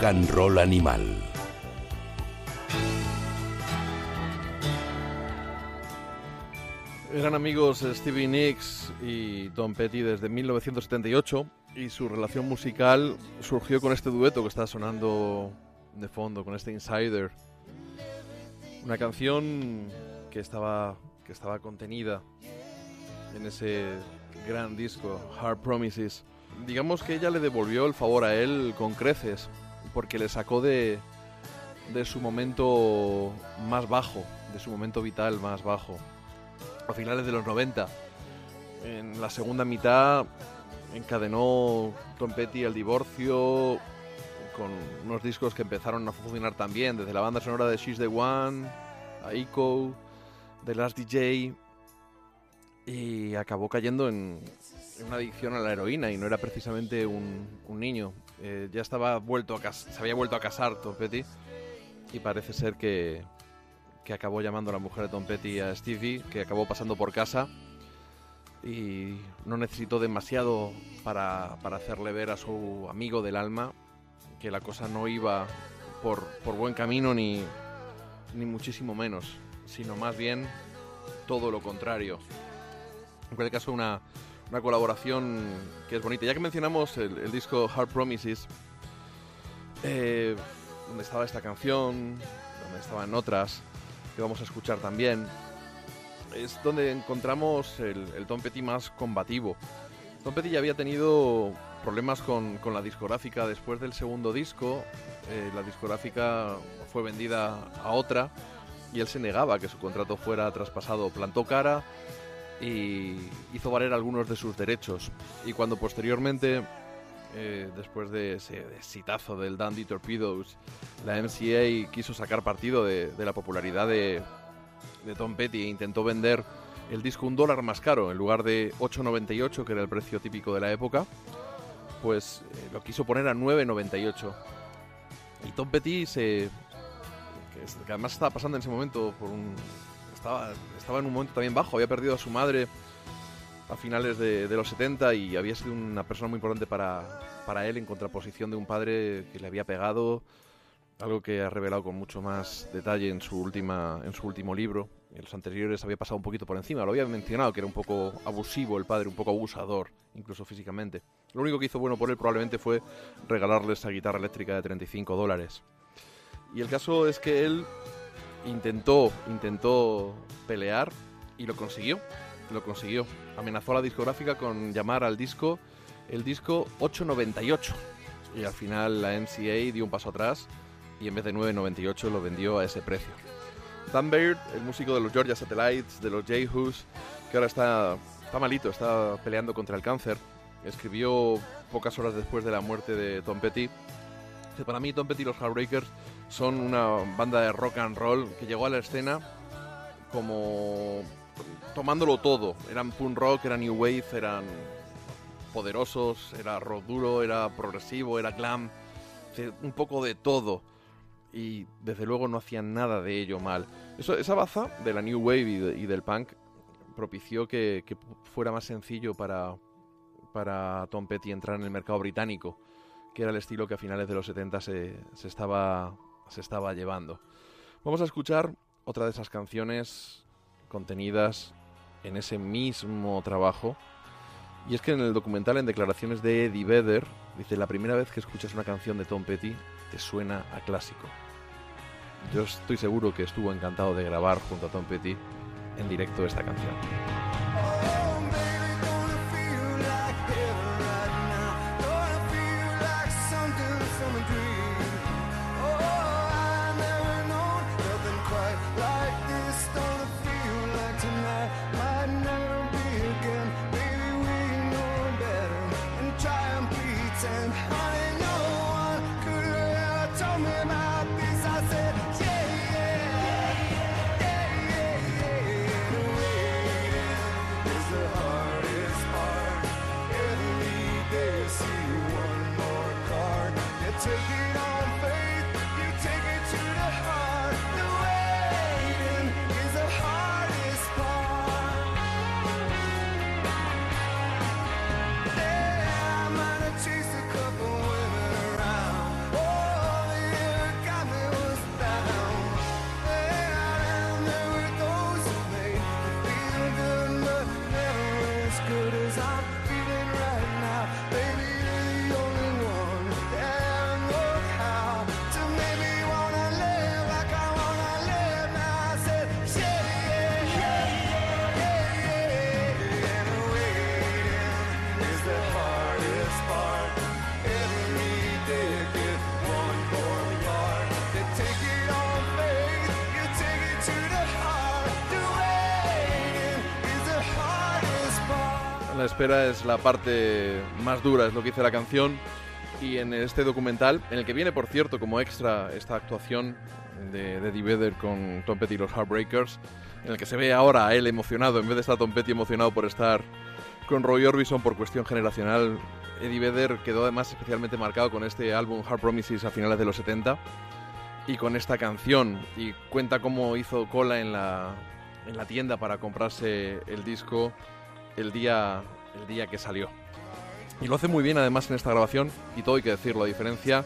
Rock Animal. Eran amigos Stevie Nicks y Tom Petty desde 1978 y su relación musical surgió con este dueto que está sonando de fondo, con este Insider. Una canción que estaba, que estaba contenida en ese gran disco, Hard Promises. Digamos que ella le devolvió el favor a él con creces, porque le sacó de, de su momento más bajo, de su momento vital más bajo a finales de los 90. En la segunda mitad encadenó Tom Petty el divorcio con unos discos que empezaron a funcionar también, desde la banda sonora de She's the One, a Echo, The Last DJ, y acabó cayendo en, una adicción a la heroína y no era precisamente un niño. Eh, ya estaba vuelto a se había vuelto a casar Tom Petty y parece ser que, que acabó llamando a la mujer de Tom Petty a Stevie, que acabó pasando por casa y no necesitó demasiado para, para hacerle ver a su amigo del alma que la cosa no iba por, por buen camino ni, ni muchísimo menos, sino más bien todo lo contrario. En cualquier caso, una, una colaboración que es bonita. Ya que mencionamos el, disco Hard Promises, eh, donde estaba esta canción, donde estaban otras, que vamos a escuchar también, es donde encontramos el, Tom Petty más combativo. Tom Petty ya había tenido problemas con, con la discográfica después del segundo disco. eh, la discográfica fue vendida a otra y él se negaba que su contrato fuera traspasado. Plantó cara y hizo valer algunos de sus derechos. Y cuando posteriormente, eh, después de ese exitazo del Dandy Torpedoes, la MCA quiso sacar partido de, de la popularidad de, de Tom Petty e intentó vender el disco un dólar más caro en lugar de 8,98 que era el precio típico de la época pues eh, lo quiso poner a 9,98 y Tom Petty se que, además estaba pasando en ese momento por un estaba, estaba en un momento también bajo había perdido a su madre a finales de, de los 70 y había sido una persona muy importante para, para él en contraposición de un padre que le había pegado algo que ha revelado con mucho más detalle en su última en su último libro. En los anteriores había pasado un poquito por encima lo había mencionado que era un poco abusivo el padre un poco abusador incluso físicamente. Lo único que hizo bueno por él probablemente fue regalarle esa guitarra eléctrica de 35 dólares. Y el caso es que él intentó intentó pelear y lo consiguió lo consiguió amenazó a la discográfica con llamar al disco el disco 898 y al final la MCA dio un paso atrás y en vez de 9.98 lo vendió a ese precio. Dan Baird, el músico de los Georgia Satellites, de los J-Who's, que ahora está, está malito, está peleando contra el cáncer, escribió pocas horas después de la muerte de Tom Petty. que para mí Tom Petty y los Heartbreakers son una banda de rock and roll que llegó a la escena como tomándolo todo. Eran punk rock, era new wave, eran poderosos, era rock duro, era progresivo, era glam, un poco de todo. Y desde luego no hacían nada de ello mal. Eso, esa baza de la new wave y del punk propició que, que fuera más sencillo para, para Tom Petty entrar en el mercado británico, que era el estilo que a finales de los 70 se, se estaba, se estaba llevando. Vamos a escuchar otra de esas canciones contenidas en ese mismo trabajo. Y es que en el documental, en declaraciones de Eddie Vedder, dice, la primera vez que escuchas una canción de Tom Petty te suena a clásico. Yo estoy seguro que estuvo encantado de grabar junto a Tom Petty en directo esta canción. Espera es la parte más dura, es lo que dice la canción. Y en este documental, en el que viene, por cierto, como extra esta actuación de, de Eddie Vedder con Tom Petty y los Heartbreakers, en el que se ve ahora a él emocionado, en vez de estar Tom Petty emocionado por estar con Roy Orbison por cuestión generacional. Eddie Vedder quedó además especialmente marcado con este álbum Hard Promises a finales de los 70 y con esta canción. Y cuenta cómo hizo cola en la, en la tienda para comprarse el disco el día, el día que salió. Y lo hace muy bien además en esta grabación, y todo hay que decirlo, a diferencia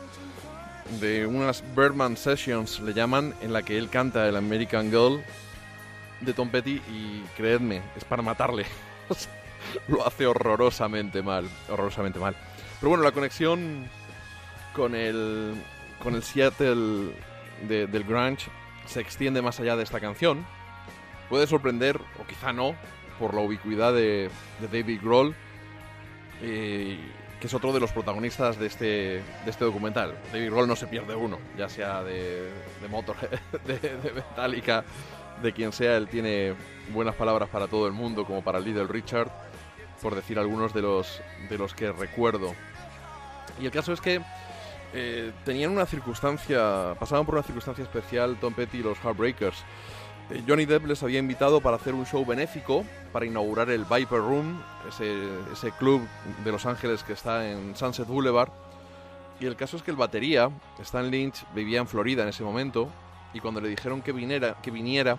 de unas Birdman Sessions, le llaman, en la que él canta el American Girl de Tom Petty y creedme, es para matarle. Lo hace horrorosamente mal, horrorosamente mal. Pero bueno, la conexión con el, con el Seattle de- del grunge se extiende más allá de esta canción. Puede sorprender, o quizá no, por la ubicuidad de, de David Grohl, eh, que es otro de los protagonistas de este, de este documental. David Grohl no se pierde uno, ya sea de, de Motorhead, de, de Metallica, de quien sea, él tiene buenas palabras para todo el mundo, como para Little Richard, por decir algunos de los, de los que recuerdo. Y el caso es que eh, tenían una circunstancia, pasaban por una circunstancia especial Tom Petty y los Heartbreakers. Eh, Johnny Depp les había invitado para hacer un show benéfico para inaugurar el Viper Room, ese, club de Los Ángeles que está en Sunset Boulevard. Y el caso es que el batería, Stan Lynch, vivía en Florida en ese momento y cuando le dijeron que viniera, que viniera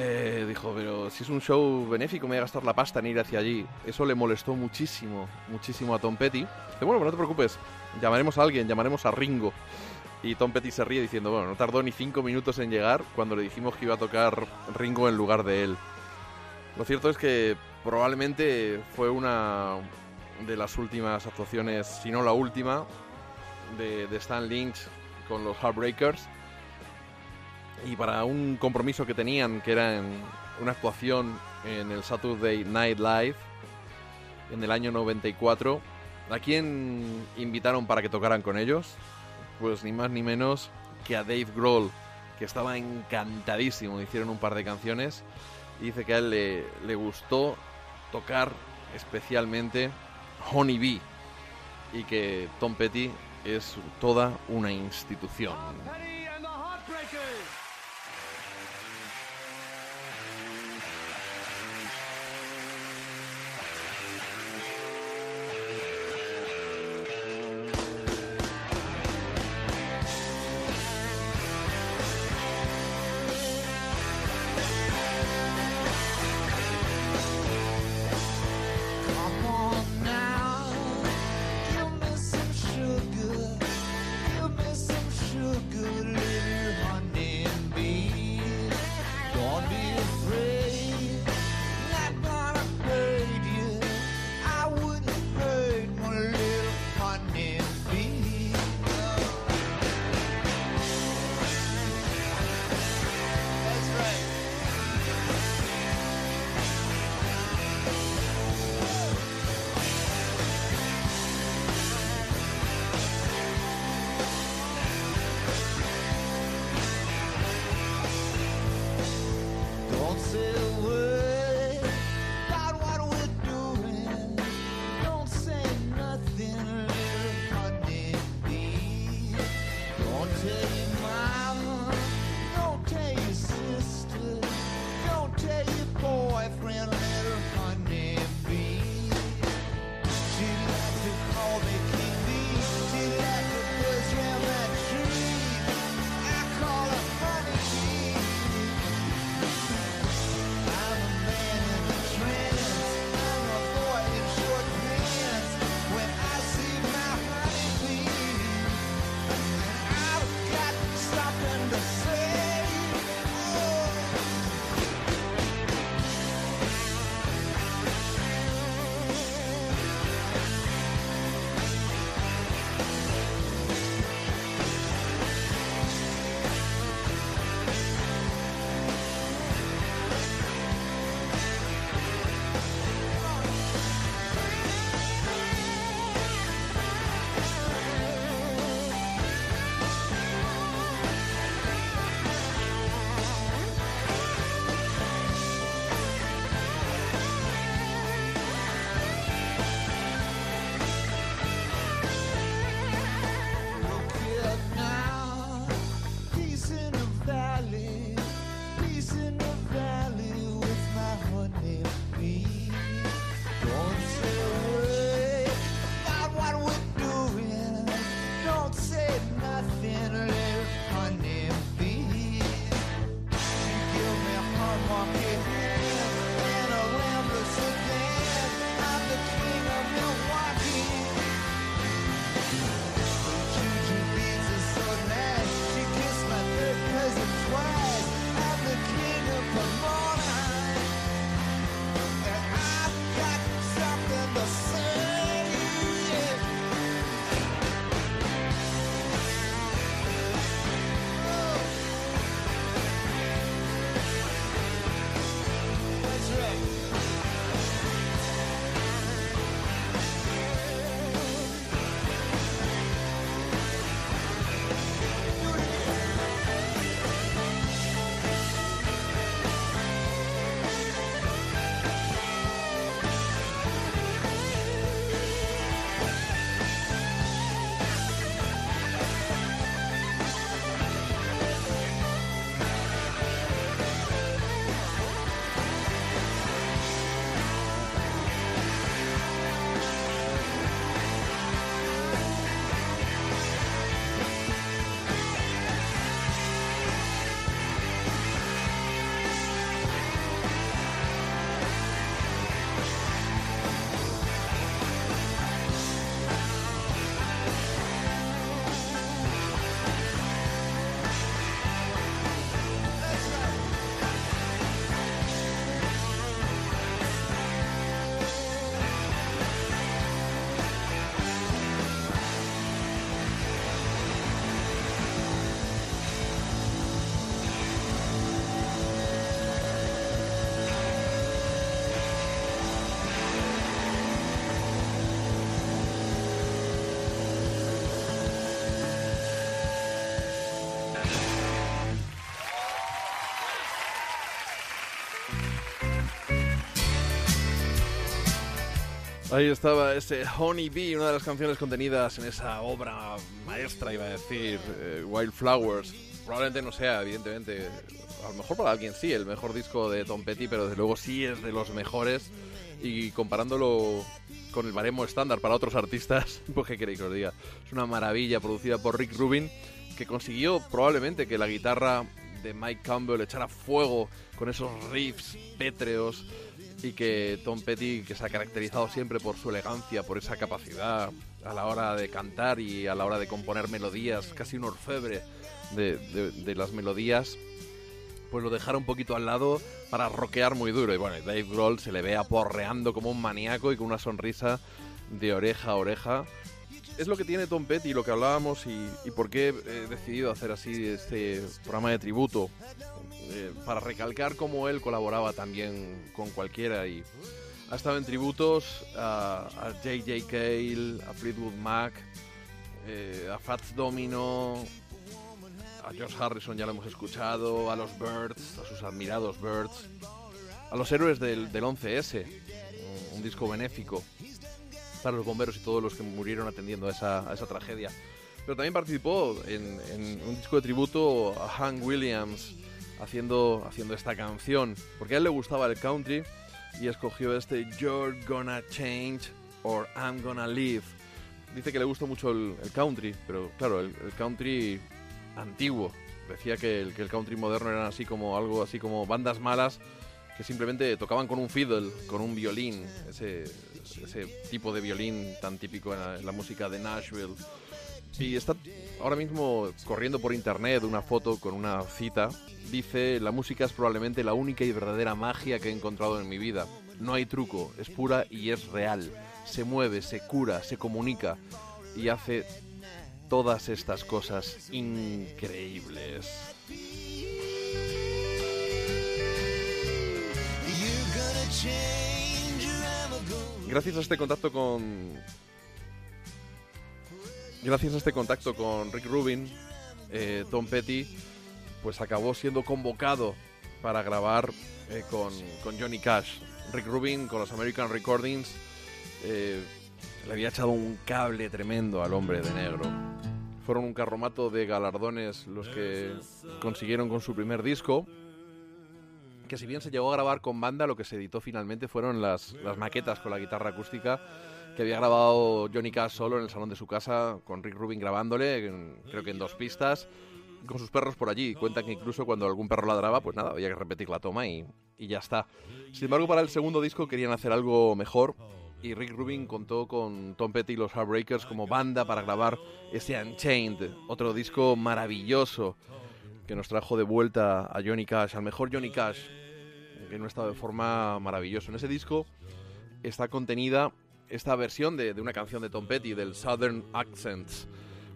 eh, dijo, pero si es un show benéfico me voy a gastar la pasta en ir hacia allí. Eso le molestó muchísimo, muchísimo a Tom Petty. Dice, bueno, no te preocupes, llamaremos a alguien, llamaremos a Ringo. Y Tom Petty se ríe diciendo, bueno, no tardó ni cinco minutos en llegar cuando le dijimos que iba a tocar Ringo en lugar de él. Lo cierto es que probablemente fue una de las últimas actuaciones, si no la última, de, de Stan Lynch con los Heartbreakers. Y para un compromiso que tenían, que era una actuación en el Saturday Night Live en el año 94, ¿a quién invitaron para que tocaran con ellos? Pues ni más ni menos que a Dave Grohl, que estaba encantadísimo. Hicieron un par de canciones y dice que a él le, le gustó tocar especialmente Honey Bee y que Tom Petty es toda una institución. Ahí estaba ese Honey Bee, una de las canciones contenidas en esa obra maestra, iba a decir, eh, Wildflowers. Probablemente no sea, evidentemente, a lo mejor para alguien sí, el mejor disco de Tom Petty, pero desde luego sí es de los mejores. Y comparándolo con el baremo estándar para otros artistas, pues qué queréis que os diga. Es una maravilla producida por Rick Rubin, que consiguió probablemente que la guitarra de Mike Campbell echara fuego con esos riffs pétreos y que Tom Petty, que se ha caracterizado siempre por su elegancia, por esa capacidad a la hora de cantar y a la hora de componer melodías, casi un orfebre de, las melodías, pues lo dejara un poquito al lado para rockear muy duro. Y bueno, Dave Grohl se le ve aporreando como un maníaco y con una sonrisa de oreja a oreja. Es lo que tiene Tom Petty, lo que hablábamos y, y por qué he decidido hacer así este programa de tributo. Eh, para recalcar cómo él colaboraba también con cualquiera y ha estado en tributos a, a J.J. Cale, a Fleetwood Mac, eh, a Fats Domino, a Josh Harrison ya lo hemos escuchado, a los Birds, a sus admirados Birds, a los héroes del, del 11S, un, un disco benéfico para los bomberos y todos los que murieron atendiendo a esa, a esa tragedia. Pero también participó en, en un disco de tributo a Hank Williams haciendo, haciendo esta canción, porque a él le gustaba el country y escogió este You're Gonna Change or I'm Gonna Live. Dice que le gusta mucho el, country, pero claro, el, country antiguo. Decía que el, country moderno eran así como algo así como bandas malas que simplemente tocaban con un fiddle, con un violín, ese, ese tipo de violín tan típico en la música de Nashville. Y está ahora mismo corriendo por internet una foto con una cita. Dice, la música es probablemente la única y verdadera magia que he encontrado en mi vida. No hay truco, es pura y es real. Se mueve, se cura, se comunica y hace todas estas cosas increíbles. Gracias a este contacto con. Gracias a este contacto con Rick Rubin, eh, Tom Petty, pues acabó siendo convocado para grabar eh, con, con Johnny Cash. Rick Rubin con los American Recordings eh, le había echado un cable tremendo al hombre de negro. Fueron un carromato de galardones los que consiguieron con su primer disco, que si bien se llegó a grabar con banda, lo que se editó finalmente fueron las, las maquetas con la guitarra acústica que había grabado Johnny Cash solo en el salón de su casa, con Rick Rubin grabándole, creo que en dos pistas, con sus perros por allí. Cuentan que incluso cuando algún perro ladraba, pues nada, había que repetir la toma y, y ya está. Sin embargo, para el segundo disco querían hacer algo mejor y Rick Rubin contó con Tom Petty y los Heartbreakers como banda para grabar ese Unchained, otro disco maravilloso que nos trajo de vuelta a Johnny Cash, al mejor Johnny Cash, en un estado de forma maravilloso. En ese disco está contenida esta versión de, de una canción de Tom Petty, del Southern Accents.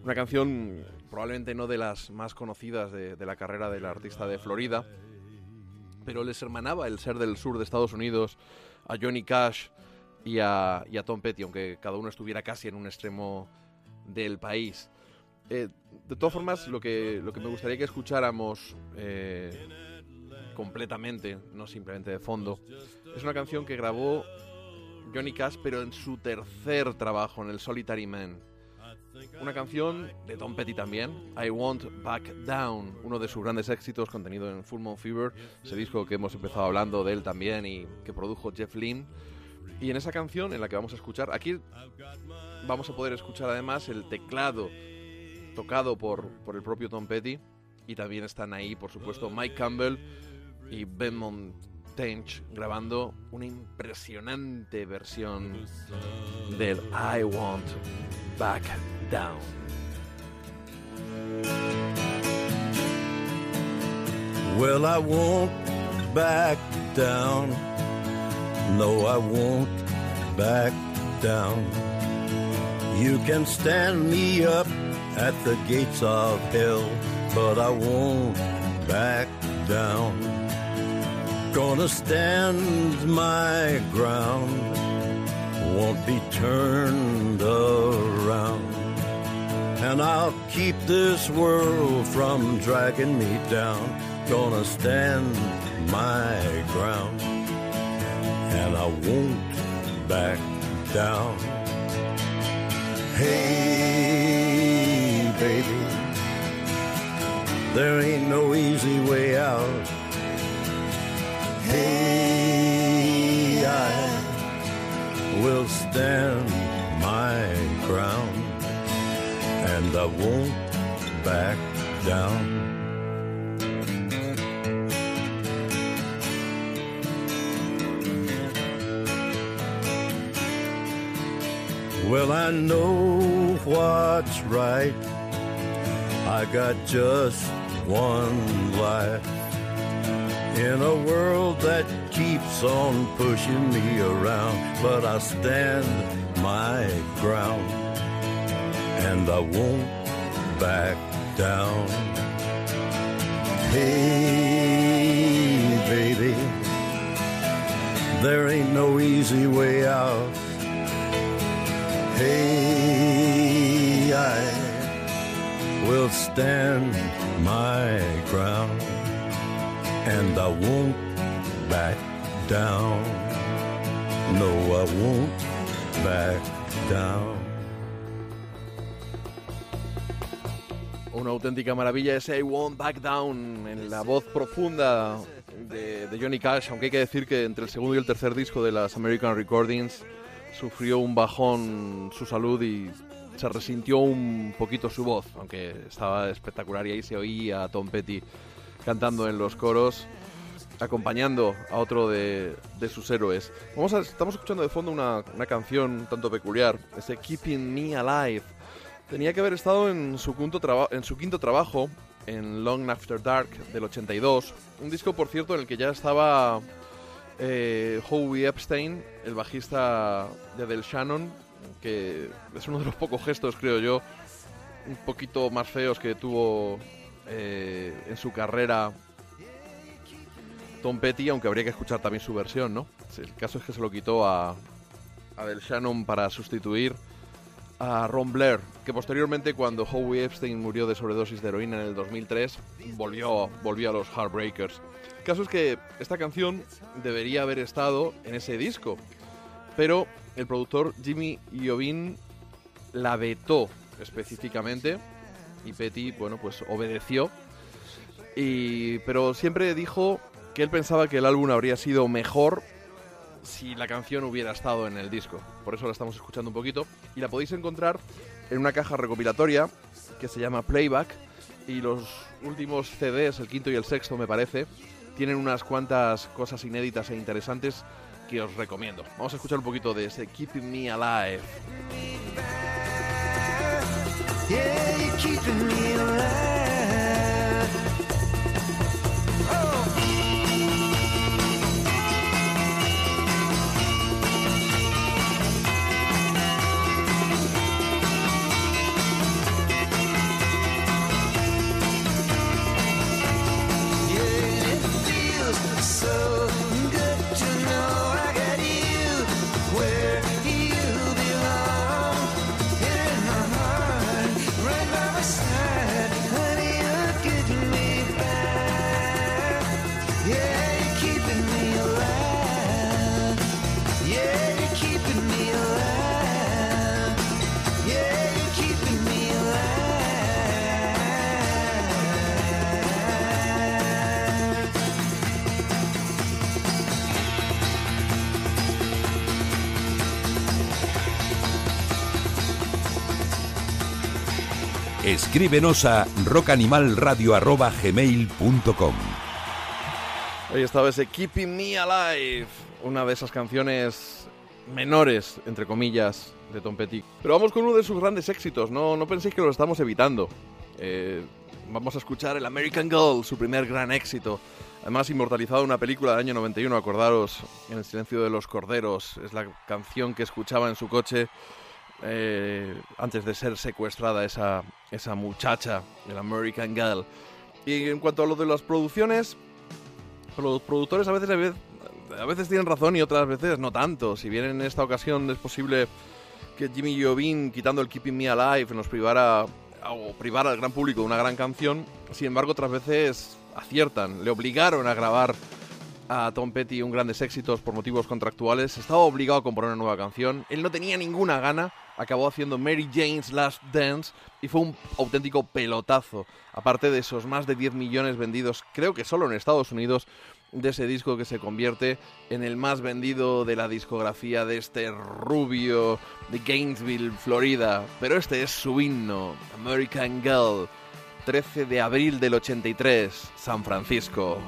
Una canción probablemente no de las más conocidas de, de la carrera del artista de Florida, pero les hermanaba el ser del sur de Estados Unidos a Johnny Cash y a, y a Tom Petty, aunque cada uno estuviera casi en un extremo del país. Eh, de todas formas, lo que, lo que me gustaría que escucháramos eh, completamente, no simplemente de fondo, es una canción que grabó Johnny Cash, pero en su tercer trabajo, en el Solitary Man. Una canción de Tom Petty también, I Won't Back Down, uno de sus grandes éxitos contenido en Full Moon Fever, ese disco que hemos empezado hablando de él también y que produjo Jeff Lynne. Y en esa canción en la que vamos a escuchar, aquí vamos a poder escuchar además el teclado tocado por, por el propio Tom Petty y también están ahí, por supuesto, Mike Campbell y Ben Montench grabando una impresionante versión del I Want Back Down. Well, I won't back down. No, I won't back down. You can stand me up at the gates of hell, but I won't back down. Gonna stand my ground, won't be turned around. And I'll keep this world from dragging me down. Gonna stand my ground. And I won't back down. Hey, baby, there ain't no easy way out. Hey, I will stand my ground and I won't back down. Well, I know what's right. I got just one life. In a world that keeps on pushing me around, but I stand my ground and I won't back down. Hey, baby, there ain't no easy way out. Hey, I will stand my ground and I won't back down. No, I won't back down. Una auténtica maravilla ese I Won't Back Down en la voz profunda de, Johnny Cash, aunque hay que decir que entre el segundo y el tercer disco de las American Recordings sufrió un bajón su salud y se resintió un poquito su voz, aunque estaba espectacular y ahí se oía a Tom Petty cantando en los coros, acompañando a otro de, sus héroes. Vamos a- estamos escuchando de fondo una, una canción tanto peculiar, ese Keeping Me Alive. Tenía que haber estado en su, quinto traba- en su quinto trabajo, en Long After Dark del 82, un disco por cierto en el que ya estaba eh, Howie Epstein, el bajista de Del Shannon, que es uno de los pocos gestos, creo yo, un poquito más feos que tuvo eh, en su carrera Tom Petty, aunque habría que escuchar también su versión, ¿no? El caso es que se lo quitó a, a Del Shannon para sustituir a Ron Blair, que posteriormente cuando Howie Epstein murió de sobredosis de heroína en el 2003, volvió, volvió a los Heartbreakers. El caso es que esta canción debería haber estado en ese disco, pero el productor Jimmy Iovine la vetó específicamente y Petty, bueno, pues obedeció. Y, pero siempre dijo que él pensaba que el álbum habría sido mejor si la canción hubiera estado en el disco. Por eso la estamos escuchando un poquito. Y la podéis encontrar en una caja recopilatoria que se llama Playback. Y los últimos CDs, el quinto y el sexto me parece, tienen unas cuantas cosas inéditas e interesantes que os recomiendo. Vamos a escuchar un poquito de ese Keeping Me Alive. Yeah, you're keeping me alive. Escríbenos a rockanimalradio.gmail.com Ahí estaba ese Keeping Me Alive, una de esas canciones menores, entre comillas, de Tom Petty. Pero vamos con uno de sus grandes éxitos, no, no penséis que lo estamos evitando. Eh, vamos a escuchar el American Girl, su primer gran éxito. Además, inmortalizado en una película del año 91, acordaros, En el silencio de los corderos. Es la canción que escuchaba en su coche eh, antes de ser secuestrada esa, esa muchacha, el American Girl. Y en cuanto a lo de las producciones, los productores a veces, a veces, a veces tienen razón y otras veces no tanto. Si bien en esta ocasión es posible que Jimmy Jovin, quitando el Keeping Me Alive, nos privara o al gran público de una gran canción, sin embargo otras veces aciertan, le obligaron a grabar a Tom Petty un grandes éxitos por motivos contractuales, estaba obligado a componer una nueva canción. Él no tenía ninguna gana, acabó haciendo Mary Jane's Last Dance y fue un auténtico pelotazo. Aparte de esos más de 10 millones vendidos, creo que solo en Estados Unidos, de ese disco que se convierte en el más vendido de la discografía de este rubio de Gainesville, Florida. Pero este es su himno, American Girl, 13 de abril del 83, San Francisco.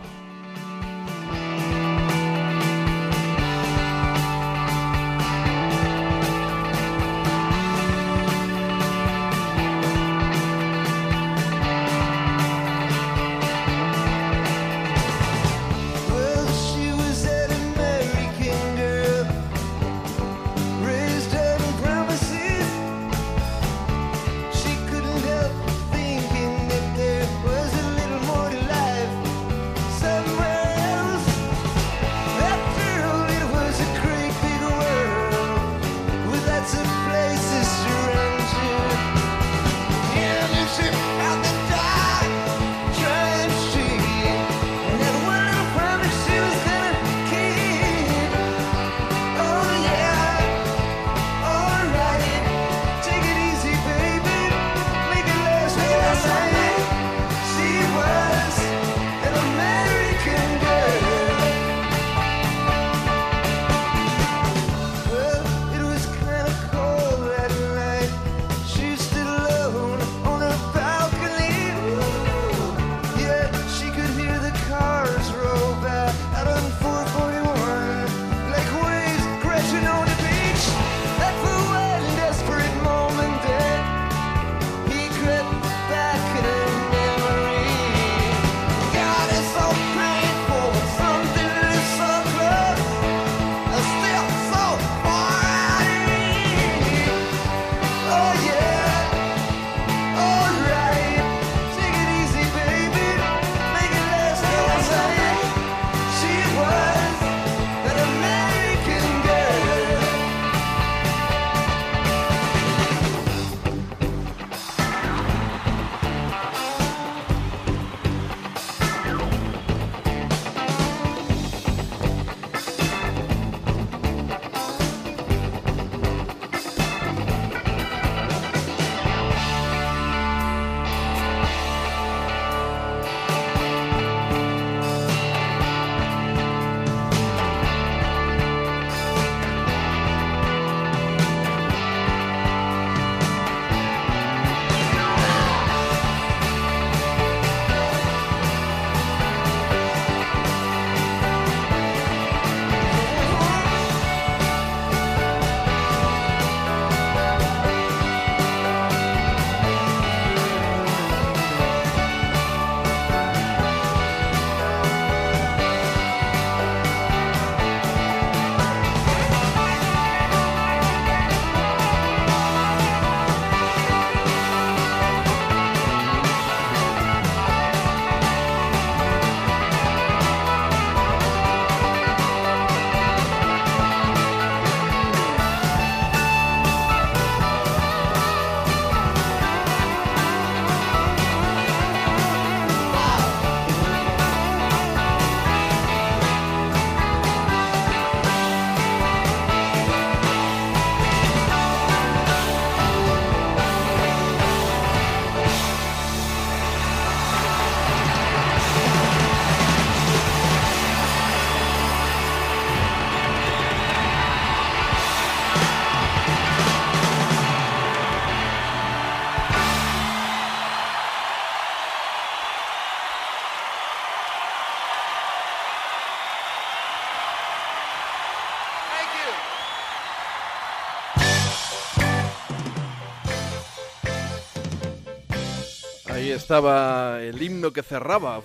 Estaba el himno que cerraba.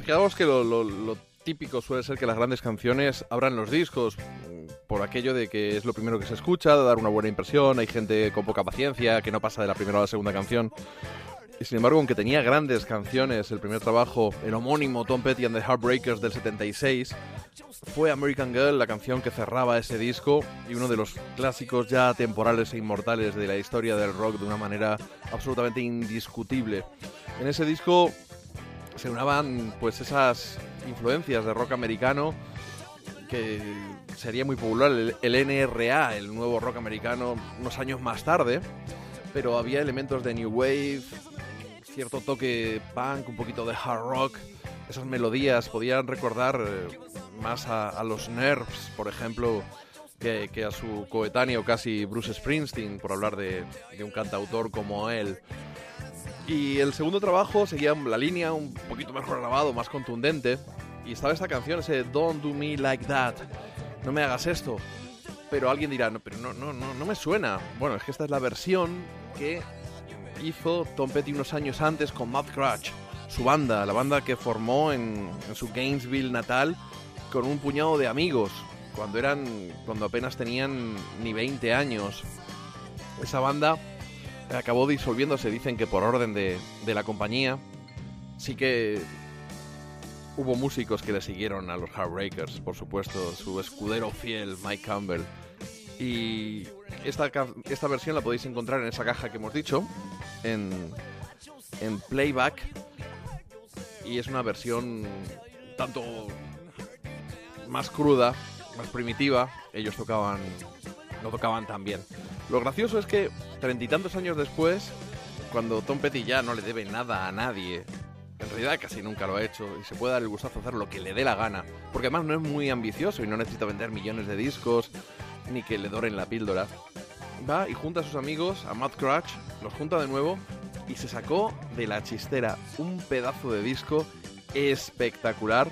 Fijaos que lo, lo- típico suele ser que las grandes canciones abran los discos mm, por aquello de que es lo primero que se escucha, de dar una buena impresión, hay gente con poca paciencia que no pasa de la primera a la segunda canción. Sin embargo, aunque tenía grandes canciones, el primer trabajo, el homónimo Tom Petty and the Heartbreakers del 76, fue American Girl la canción que cerraba ese disco y uno de los clásicos ya temporales e inmortales de la historia del rock de una manera absolutamente indiscutible. En ese disco se unaban pues esas influencias de rock americano que sería muy popular el, el NRA, el nuevo rock americano, unos años más tarde, pero había elementos de New Wave, cierto toque punk, un poquito de hard rock. Esas melodías podían recordar eh, más a, los Nerves, por ejemplo, que, que a su coetáneo casi Bruce Springsteen, por hablar de, de un cantautor como él. Y el segundo trabajo seguía la línea un poquito mejor grabado, más contundente. Y estaba esta canción, ese Don't Do Me Like That. No me hagas esto. Pero alguien dirá, no, pero no, no, no, no me suena. Bueno, es que esta es la versión que hizo Tom Petty unos años antes con Matt Crutch, su banda, la banda que formó en, en su Gainesville natal con un puñado de amigos, cuando eran, cuando apenas tenían ni 20 años. Esa banda acabó disolviéndose, dicen que por orden de, de la compañía. Sí que hubo músicos que le siguieron a los Heartbreakers, por supuesto, su escudero fiel, Mike Campbell. Y esta, esta versión la podéis encontrar en esa caja que hemos dicho, en, en playback. Y es una versión tanto más cruda, más primitiva. Ellos tocaban, no tocaban tan bien. Lo gracioso es que treinta y tantos años después, cuando Tom Petty ya no le debe nada a nadie, en realidad casi nunca lo ha hecho y se puede dar el gustazo hacer lo que le dé la gana, porque además no es muy ambicioso y no necesita vender millones de discos ni que le doren la píldora. Va y junta a sus amigos, a Matt Crutch, los junta de nuevo y se sacó de la chistera un pedazo de disco espectacular.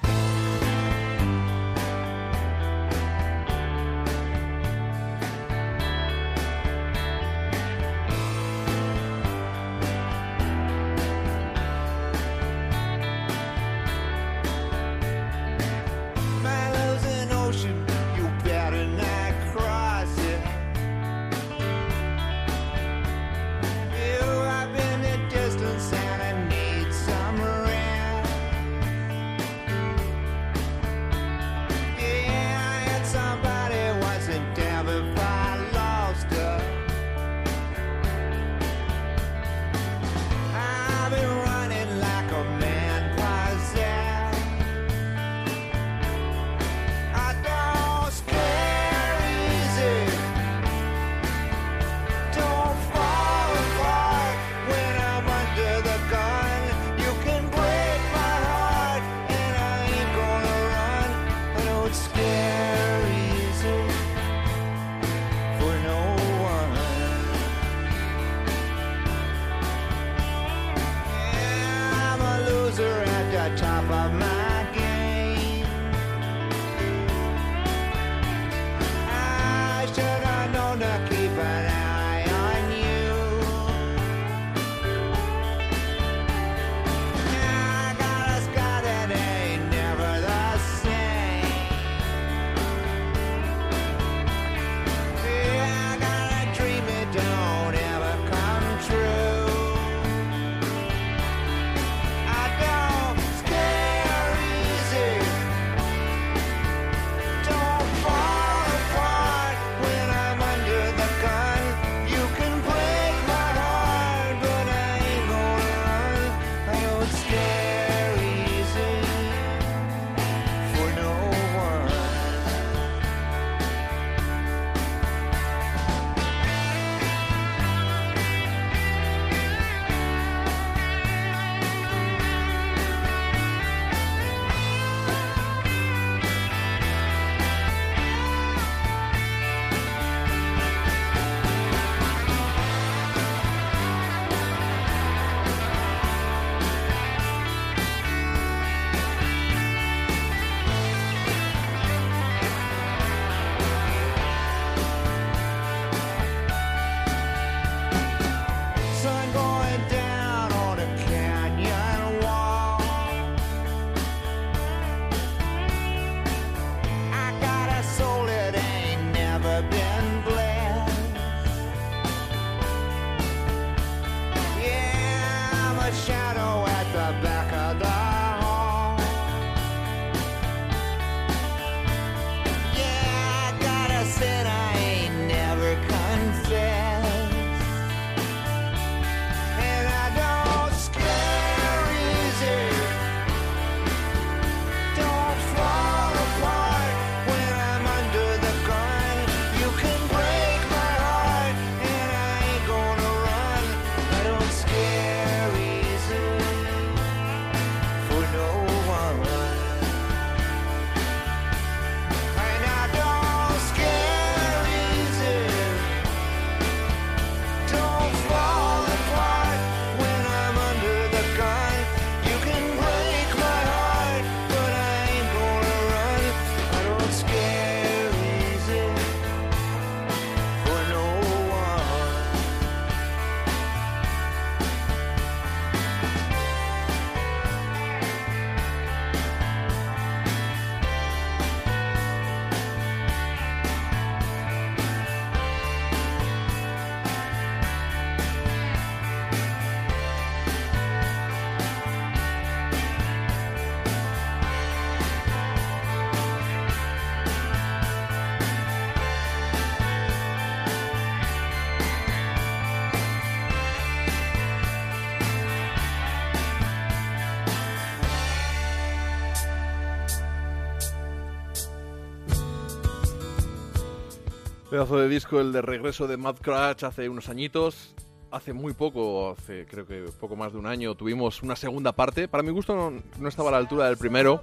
Pedazo de disco, el de regreso de Mad Crash hace unos añitos. Hace muy poco, hace creo que poco más de un año, tuvimos una segunda parte. Para mi gusto no, estaba a la altura del primero,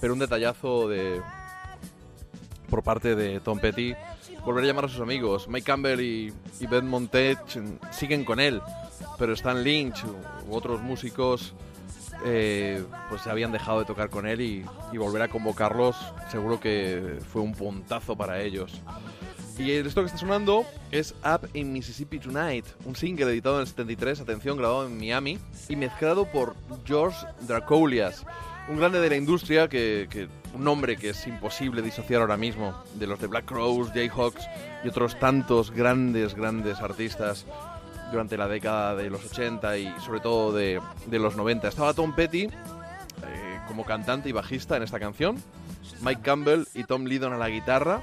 pero un detallazo de por parte de Tom Petty. Volver a llamar a sus amigos. Mike Campbell y, Ben Montet siguen con él, pero Stan Lynch u otros músicos eh, pues se habían dejado de tocar con él y volver a convocarlos seguro que fue un puntazo para ellos. Y esto que está sonando es Up in Mississippi Tonight, un single editado en el 73, atención, grabado en Miami y mezclado por George Dracoulias, un grande de la industria, que, un nombre que es imposible disociar ahora mismo de los de Black Crowes, Jayhawks y otros tantos grandes, grandes artistas durante la década de los 80 y sobre todo de, de los 90. Estaba Tom Petty eh, como cantante y bajista en esta canción, Mike Campbell y Tom Lydon a la guitarra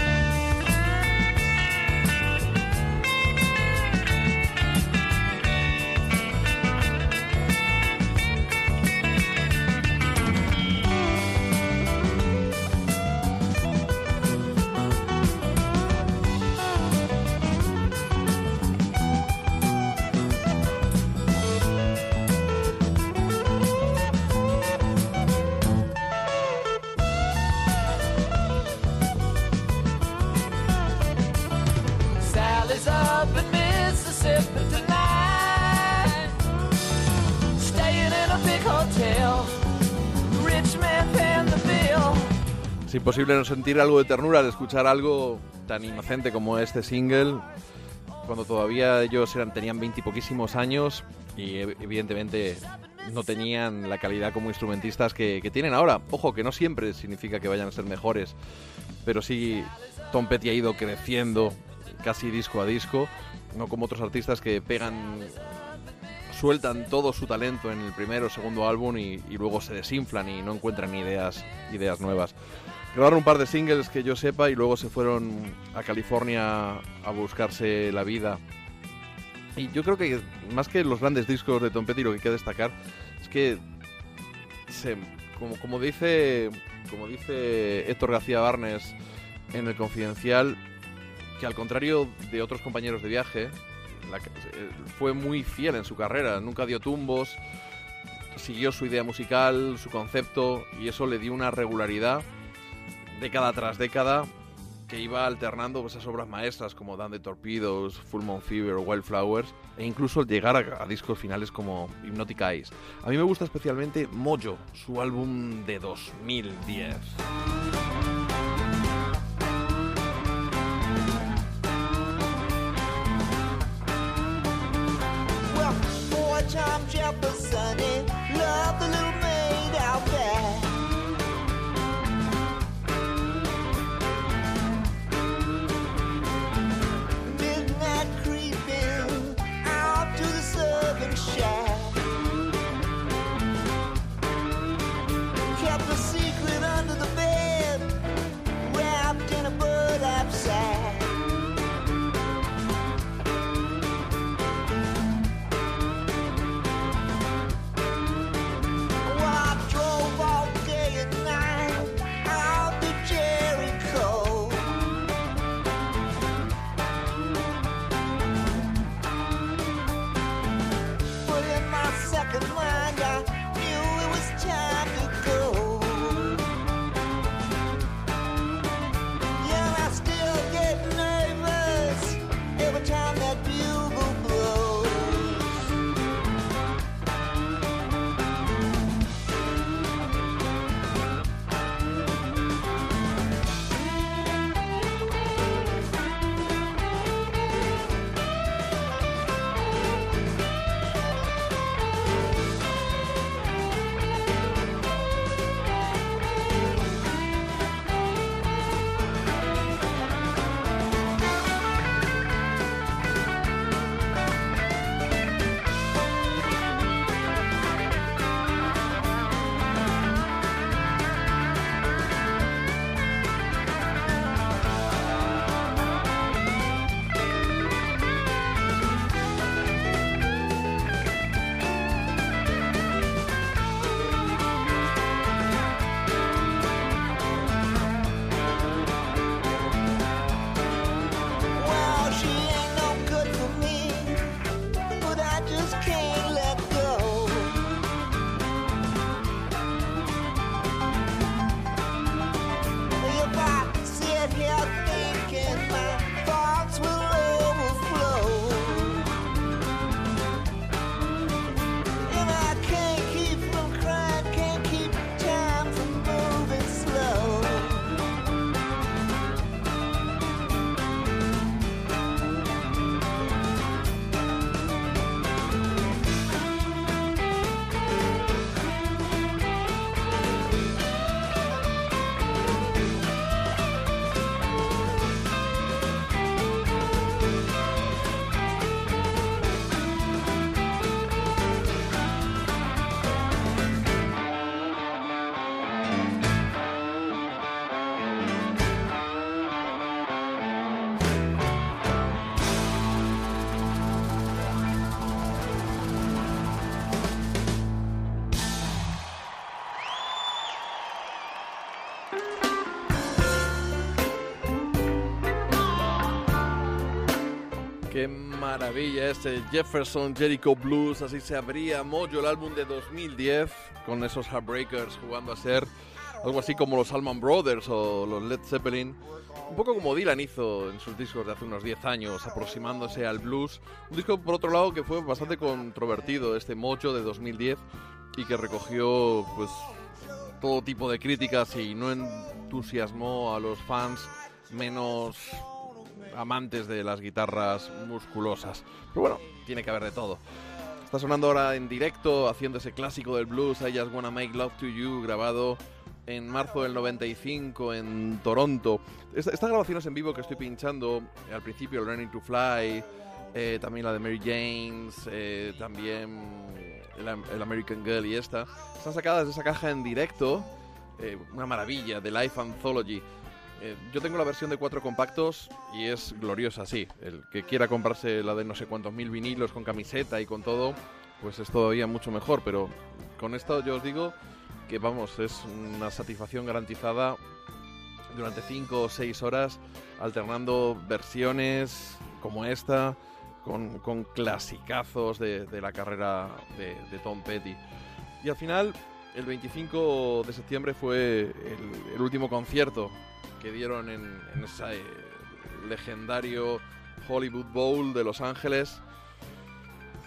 Es imposible no sentir algo de ternura al escuchar algo tan inocente como este single, cuando todavía ellos eran, tenían veintipoquísimos años y ev- evidentemente no tenían la calidad como instrumentistas que tienen ahora. Ojo, que no siempre significa que vayan a ser mejores, pero sí Tom Petty ha ido creciendo casi disco a disco, no como otros artistas que pegan sueltan todo su talento en el primero o segundo álbum y, luego se desinflan y no encuentran ideas, ideas nuevas. Grabaron un par de singles que yo sepa y luego se fueron a California a buscarse la vida. Y yo creo que más que los grandes discos de Tom Petty lo que hay que destacar es que como, como dice como dice Héctor García Barnes en el Confidencial que al contrario de otros compañeros de viaje eh, fue muy fiel en su carrera, nunca dio tumbos, siguió su idea musical, su concepto y eso le dio una regularidad década tras década que iba alternando esas obras maestras como Dan de Torpedoes, Full Moon Fever, Wildflowers e incluso llegar a, a discos finales como Hypnotic Eyes. A mí me gusta especialmente Mojo, su álbum de 2010. Maravilla este Jefferson Jericho Blues, así se abría Mojo el álbum de 2010 con esos Heartbreakers jugando a ser algo así como los Allman Brothers o los Led Zeppelin, un poco como Dylan hizo en sus discos de hace unos 10 años, aproximándose al blues, un disco por otro lado que fue bastante controvertido, este Mojo de 2010 y que recogió pues todo tipo de críticas y no entusiasmó a los fans menos amantes de las guitarras musculosas. Pero bueno, tiene que haber de todo. Está sonando ahora en directo, haciendo ese clásico del blues, I Just Wanna Make Love to You, grabado en marzo del 95 en Toronto. Esta, esta grabación es en vivo que estoy pinchando eh, al principio, Learning to Fly, eh, también la de Mary James, eh, también el, el American Girl y esta. Están sacadas de esa caja en directo, eh, una maravilla, de Life Anthology. Eh, yo tengo la versión de cuatro compactos y es gloriosa, sí. El que quiera comprarse la de no sé cuántos mil vinilos con camiseta y con todo, pues es todavía mucho mejor. Pero con esto yo os digo que vamos, es una satisfacción garantizada durante cinco o seis horas, alternando versiones como esta con, con clasicazos de, la carrera de, Tom Petty. Y al final, el 25 de septiembre fue el último concierto que dieron en, ese eh, legendario Hollywood Bowl de Los Ángeles.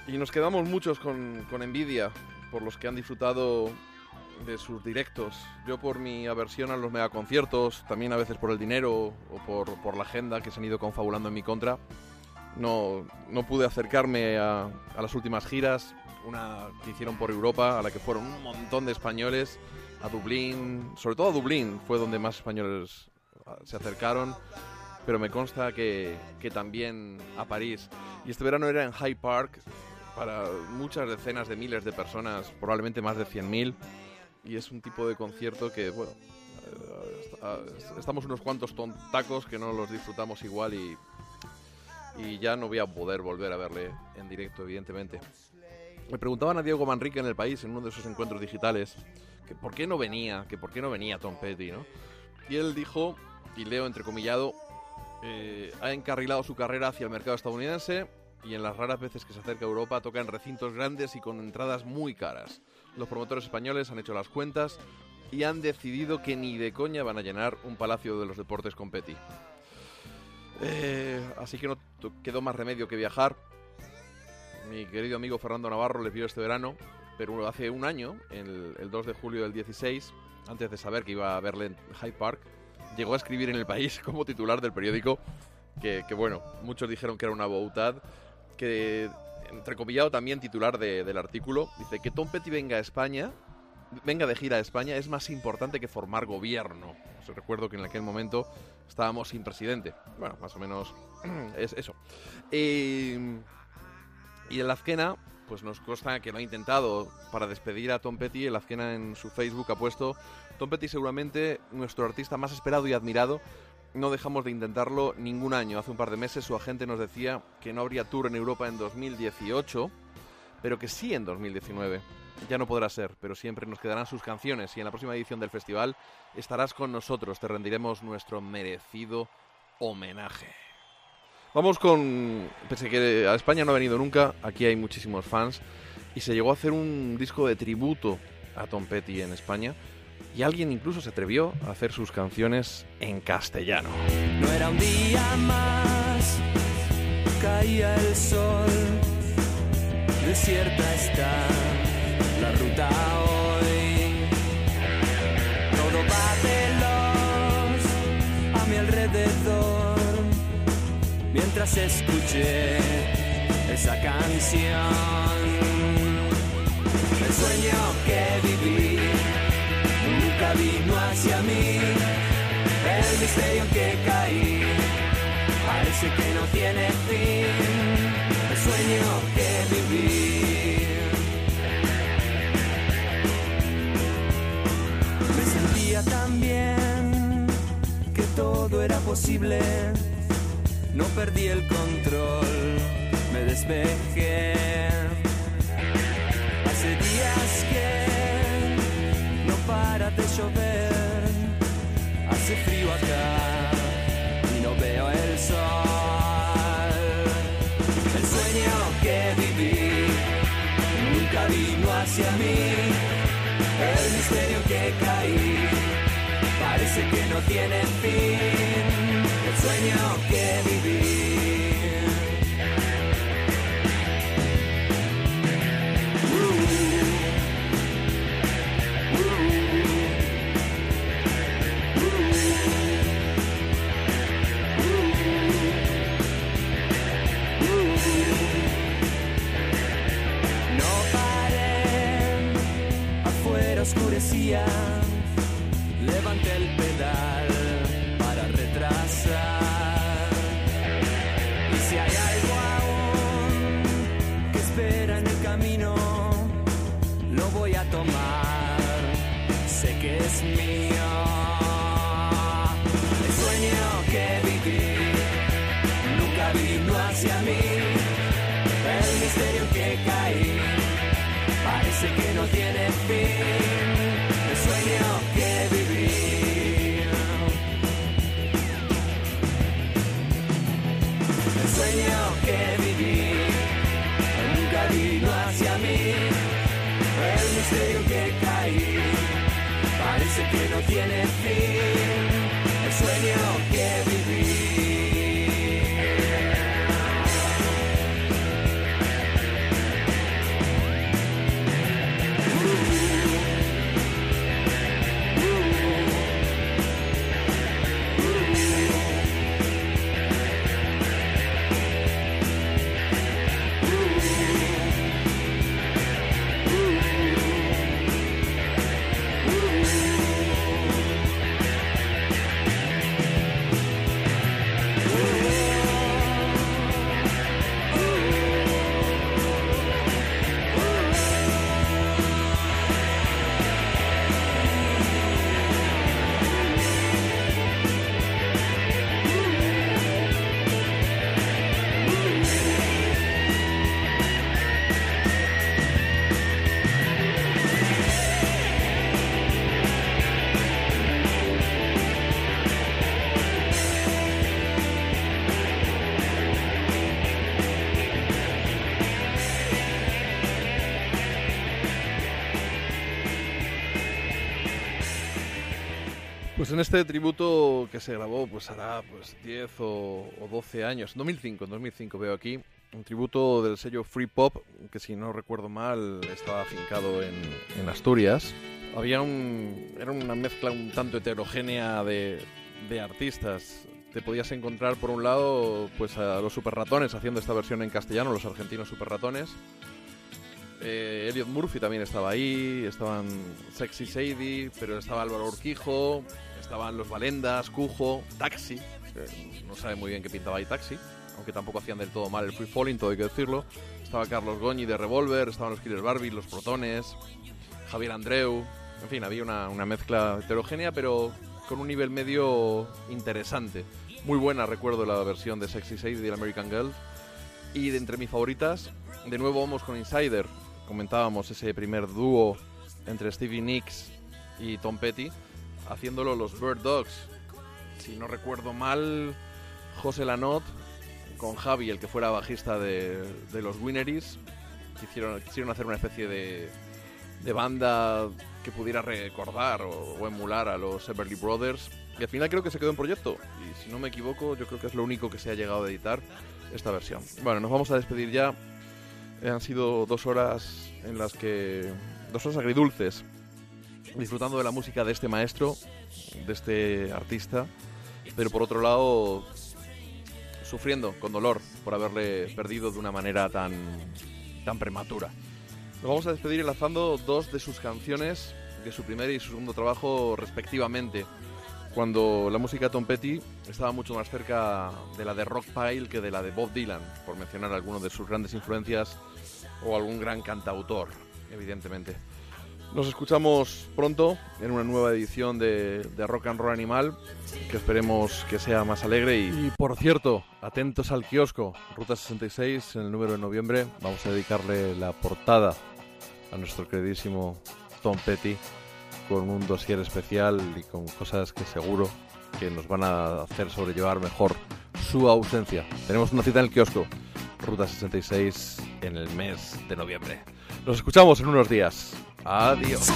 Y nos quedamos muchos con, con envidia por los que han disfrutado de sus directos. Yo por mi aversión a los megaconciertos, también a veces por el dinero o por, la agenda que se han ido confabulando en mi contra, no, no pude acercarme a las últimas giras, una que hicieron por Europa, a la que fueron un montón de españoles, a Dublín, sobre todo a Dublín, fue donde más españoles ah, se acercaron, pero me consta que, que también a París. Y este verano era en Hyde Park, para muchas decenas de miles de personas, probablemente más de 100.000, y es un tipo de concierto que, bueno, eh, est- estamos unos cuantos tontacos que no los disfrutamos igual y, y ya no voy a poder volver a verle en directo, evidentemente. Me preguntaban a Diego Manrique en el país, en uno de esos encuentros digitales, que por qué no venía, que por qué no venía Tom Petty, ¿no? Y él dijo, y leo entrecomillado, eh, ha encarrilado su carrera hacia el mercado estadounidense y en las raras veces que se acerca a Europa toca en recintos grandes y con entradas muy caras. Los promotores españoles han hecho las cuentas y han decidido que ni de coña van a llenar un palacio de los deportes con Petty. Eh, así que no quedó más remedio que viajar. Mi querido amigo Fernando Navarro les vio este verano, pero hace un año, el, el 2 de julio del 16, antes de saber que iba a verle en Hyde Park, llegó a escribir en el país como titular del periódico que, bueno, muchos dijeron que era una boutad, que entrecomillado también titular de- del artículo, dice que Tom Petty venga a España, venga de gira a España es más importante que formar gobierno. Os recuerdo que en aquel momento estábamos sin presidente. Bueno, más o menos es eso. Eh, y el Azquena, pues nos consta que lo ha intentado para despedir a Tom Petty. El Azquena en su Facebook ha puesto Tom Petty seguramente nuestro artista más esperado y admirado. No dejamos de intentarlo ningún año. Hace un par de meses su agente nos decía que no habría tour en Europa en 2018, pero que sí en 2019. Ya no podrá ser, pero siempre nos quedarán sus canciones y en la próxima edición del festival estarás con nosotros. Te rendiremos nuestro merecido homenaje. Vamos con... Pensé que a España no ha venido nunca, aquí hay muchísimos fans, y se llegó a hacer un disco de tributo a Tom Petty en España, y alguien incluso se atrevió a hacer sus canciones en castellano. No era un día más, caía el sol, desierta está la ruta escuché esa canción. El sueño que viví nunca vino hacia mí. El misterio que caí parece que no tiene fin. El sueño que viví. Me sentía tan bien que todo era posible. No perdí el control, me despejé. Hace días que no para de llover Hace frío acá y no veo el sol. El sueño que viví nunca vino hacia mí. El misterio que caí parece que no tiene fin. Oscurecía, levanté el pedal para retrasar. Y si hay algo aún que espera en el camino, lo voy a tomar, sé que es mío. El sueño que viví nunca vino hacia mí. El misterio que caí parece que no tiene fin. Este tributo que se grabó, pues hará pues 10 o, o 12 años, 2005, en 2005 veo aquí, un tributo del sello Free Pop, que si no recuerdo mal estaba afincado en, en Asturias. Había un, era una mezcla un tanto heterogénea de, de artistas. Te podías encontrar por un lado pues a los Super Ratones haciendo esta versión en castellano, los argentinos Super Ratones. Eh, Elliot Murphy también estaba ahí, estaban Sexy Sadie, pero estaba Álvaro Urquijo, estaban los Valendas, Cujo, Taxi, no sabe muy bien qué pintaba ahí Taxi, aunque tampoco hacían del todo mal el Free Falling, todo hay que decirlo. Estaba Carlos Goñi de Revolver, estaban los Killer Barbie, los Protones, Javier Andreu, en fin, había una, una mezcla heterogénea, pero con un nivel medio interesante. Muy buena, recuerdo la versión de Sexy Sadie del American Girl. Y de entre mis favoritas, de nuevo vamos con Insider. Comentábamos ese primer dúo entre Stevie Nicks y Tom Petty, haciéndolo los Bird Dogs. Si no recuerdo mal, José Lanot con Javi, el que fuera bajista de, de los Winneries, quisieron, hacer una especie de, de banda que pudiera recordar o, o emular a los Everly Brothers. Y al final creo que se quedó en proyecto. Y si no me equivoco, yo creo que es lo único que se ha llegado a editar esta versión. Bueno, nos vamos a despedir ya. Eh, Han sido dos horas en las que. dos horas agridulces. Disfrutando de la música de este maestro, de este artista. Pero por otro lado, sufriendo con dolor por haberle perdido de una manera tan, tan prematura. Nos vamos a despedir enlazando dos de sus canciones de su primer y su segundo trabajo respectivamente, cuando la música Tom Petty estaba mucho más cerca de la de Rock Pile que de la de Bob Dylan, por mencionar algunos de sus grandes influencias o algún gran cantautor, evidentemente. Nos escuchamos pronto en una nueva edición de, de Rock and Roll Animal, que esperemos que sea más alegre. Y, y, por cierto, atentos al kiosco, Ruta 66, en el número de noviembre, vamos a dedicarle la portada a nuestro queridísimo Tom Petty con un dossier especial y con cosas que seguro que nos van a hacer sobrellevar mejor su ausencia. Tenemos una cita en el kiosco, Ruta 66, en el mes de noviembre. Nos escuchamos en unos días. Adiós.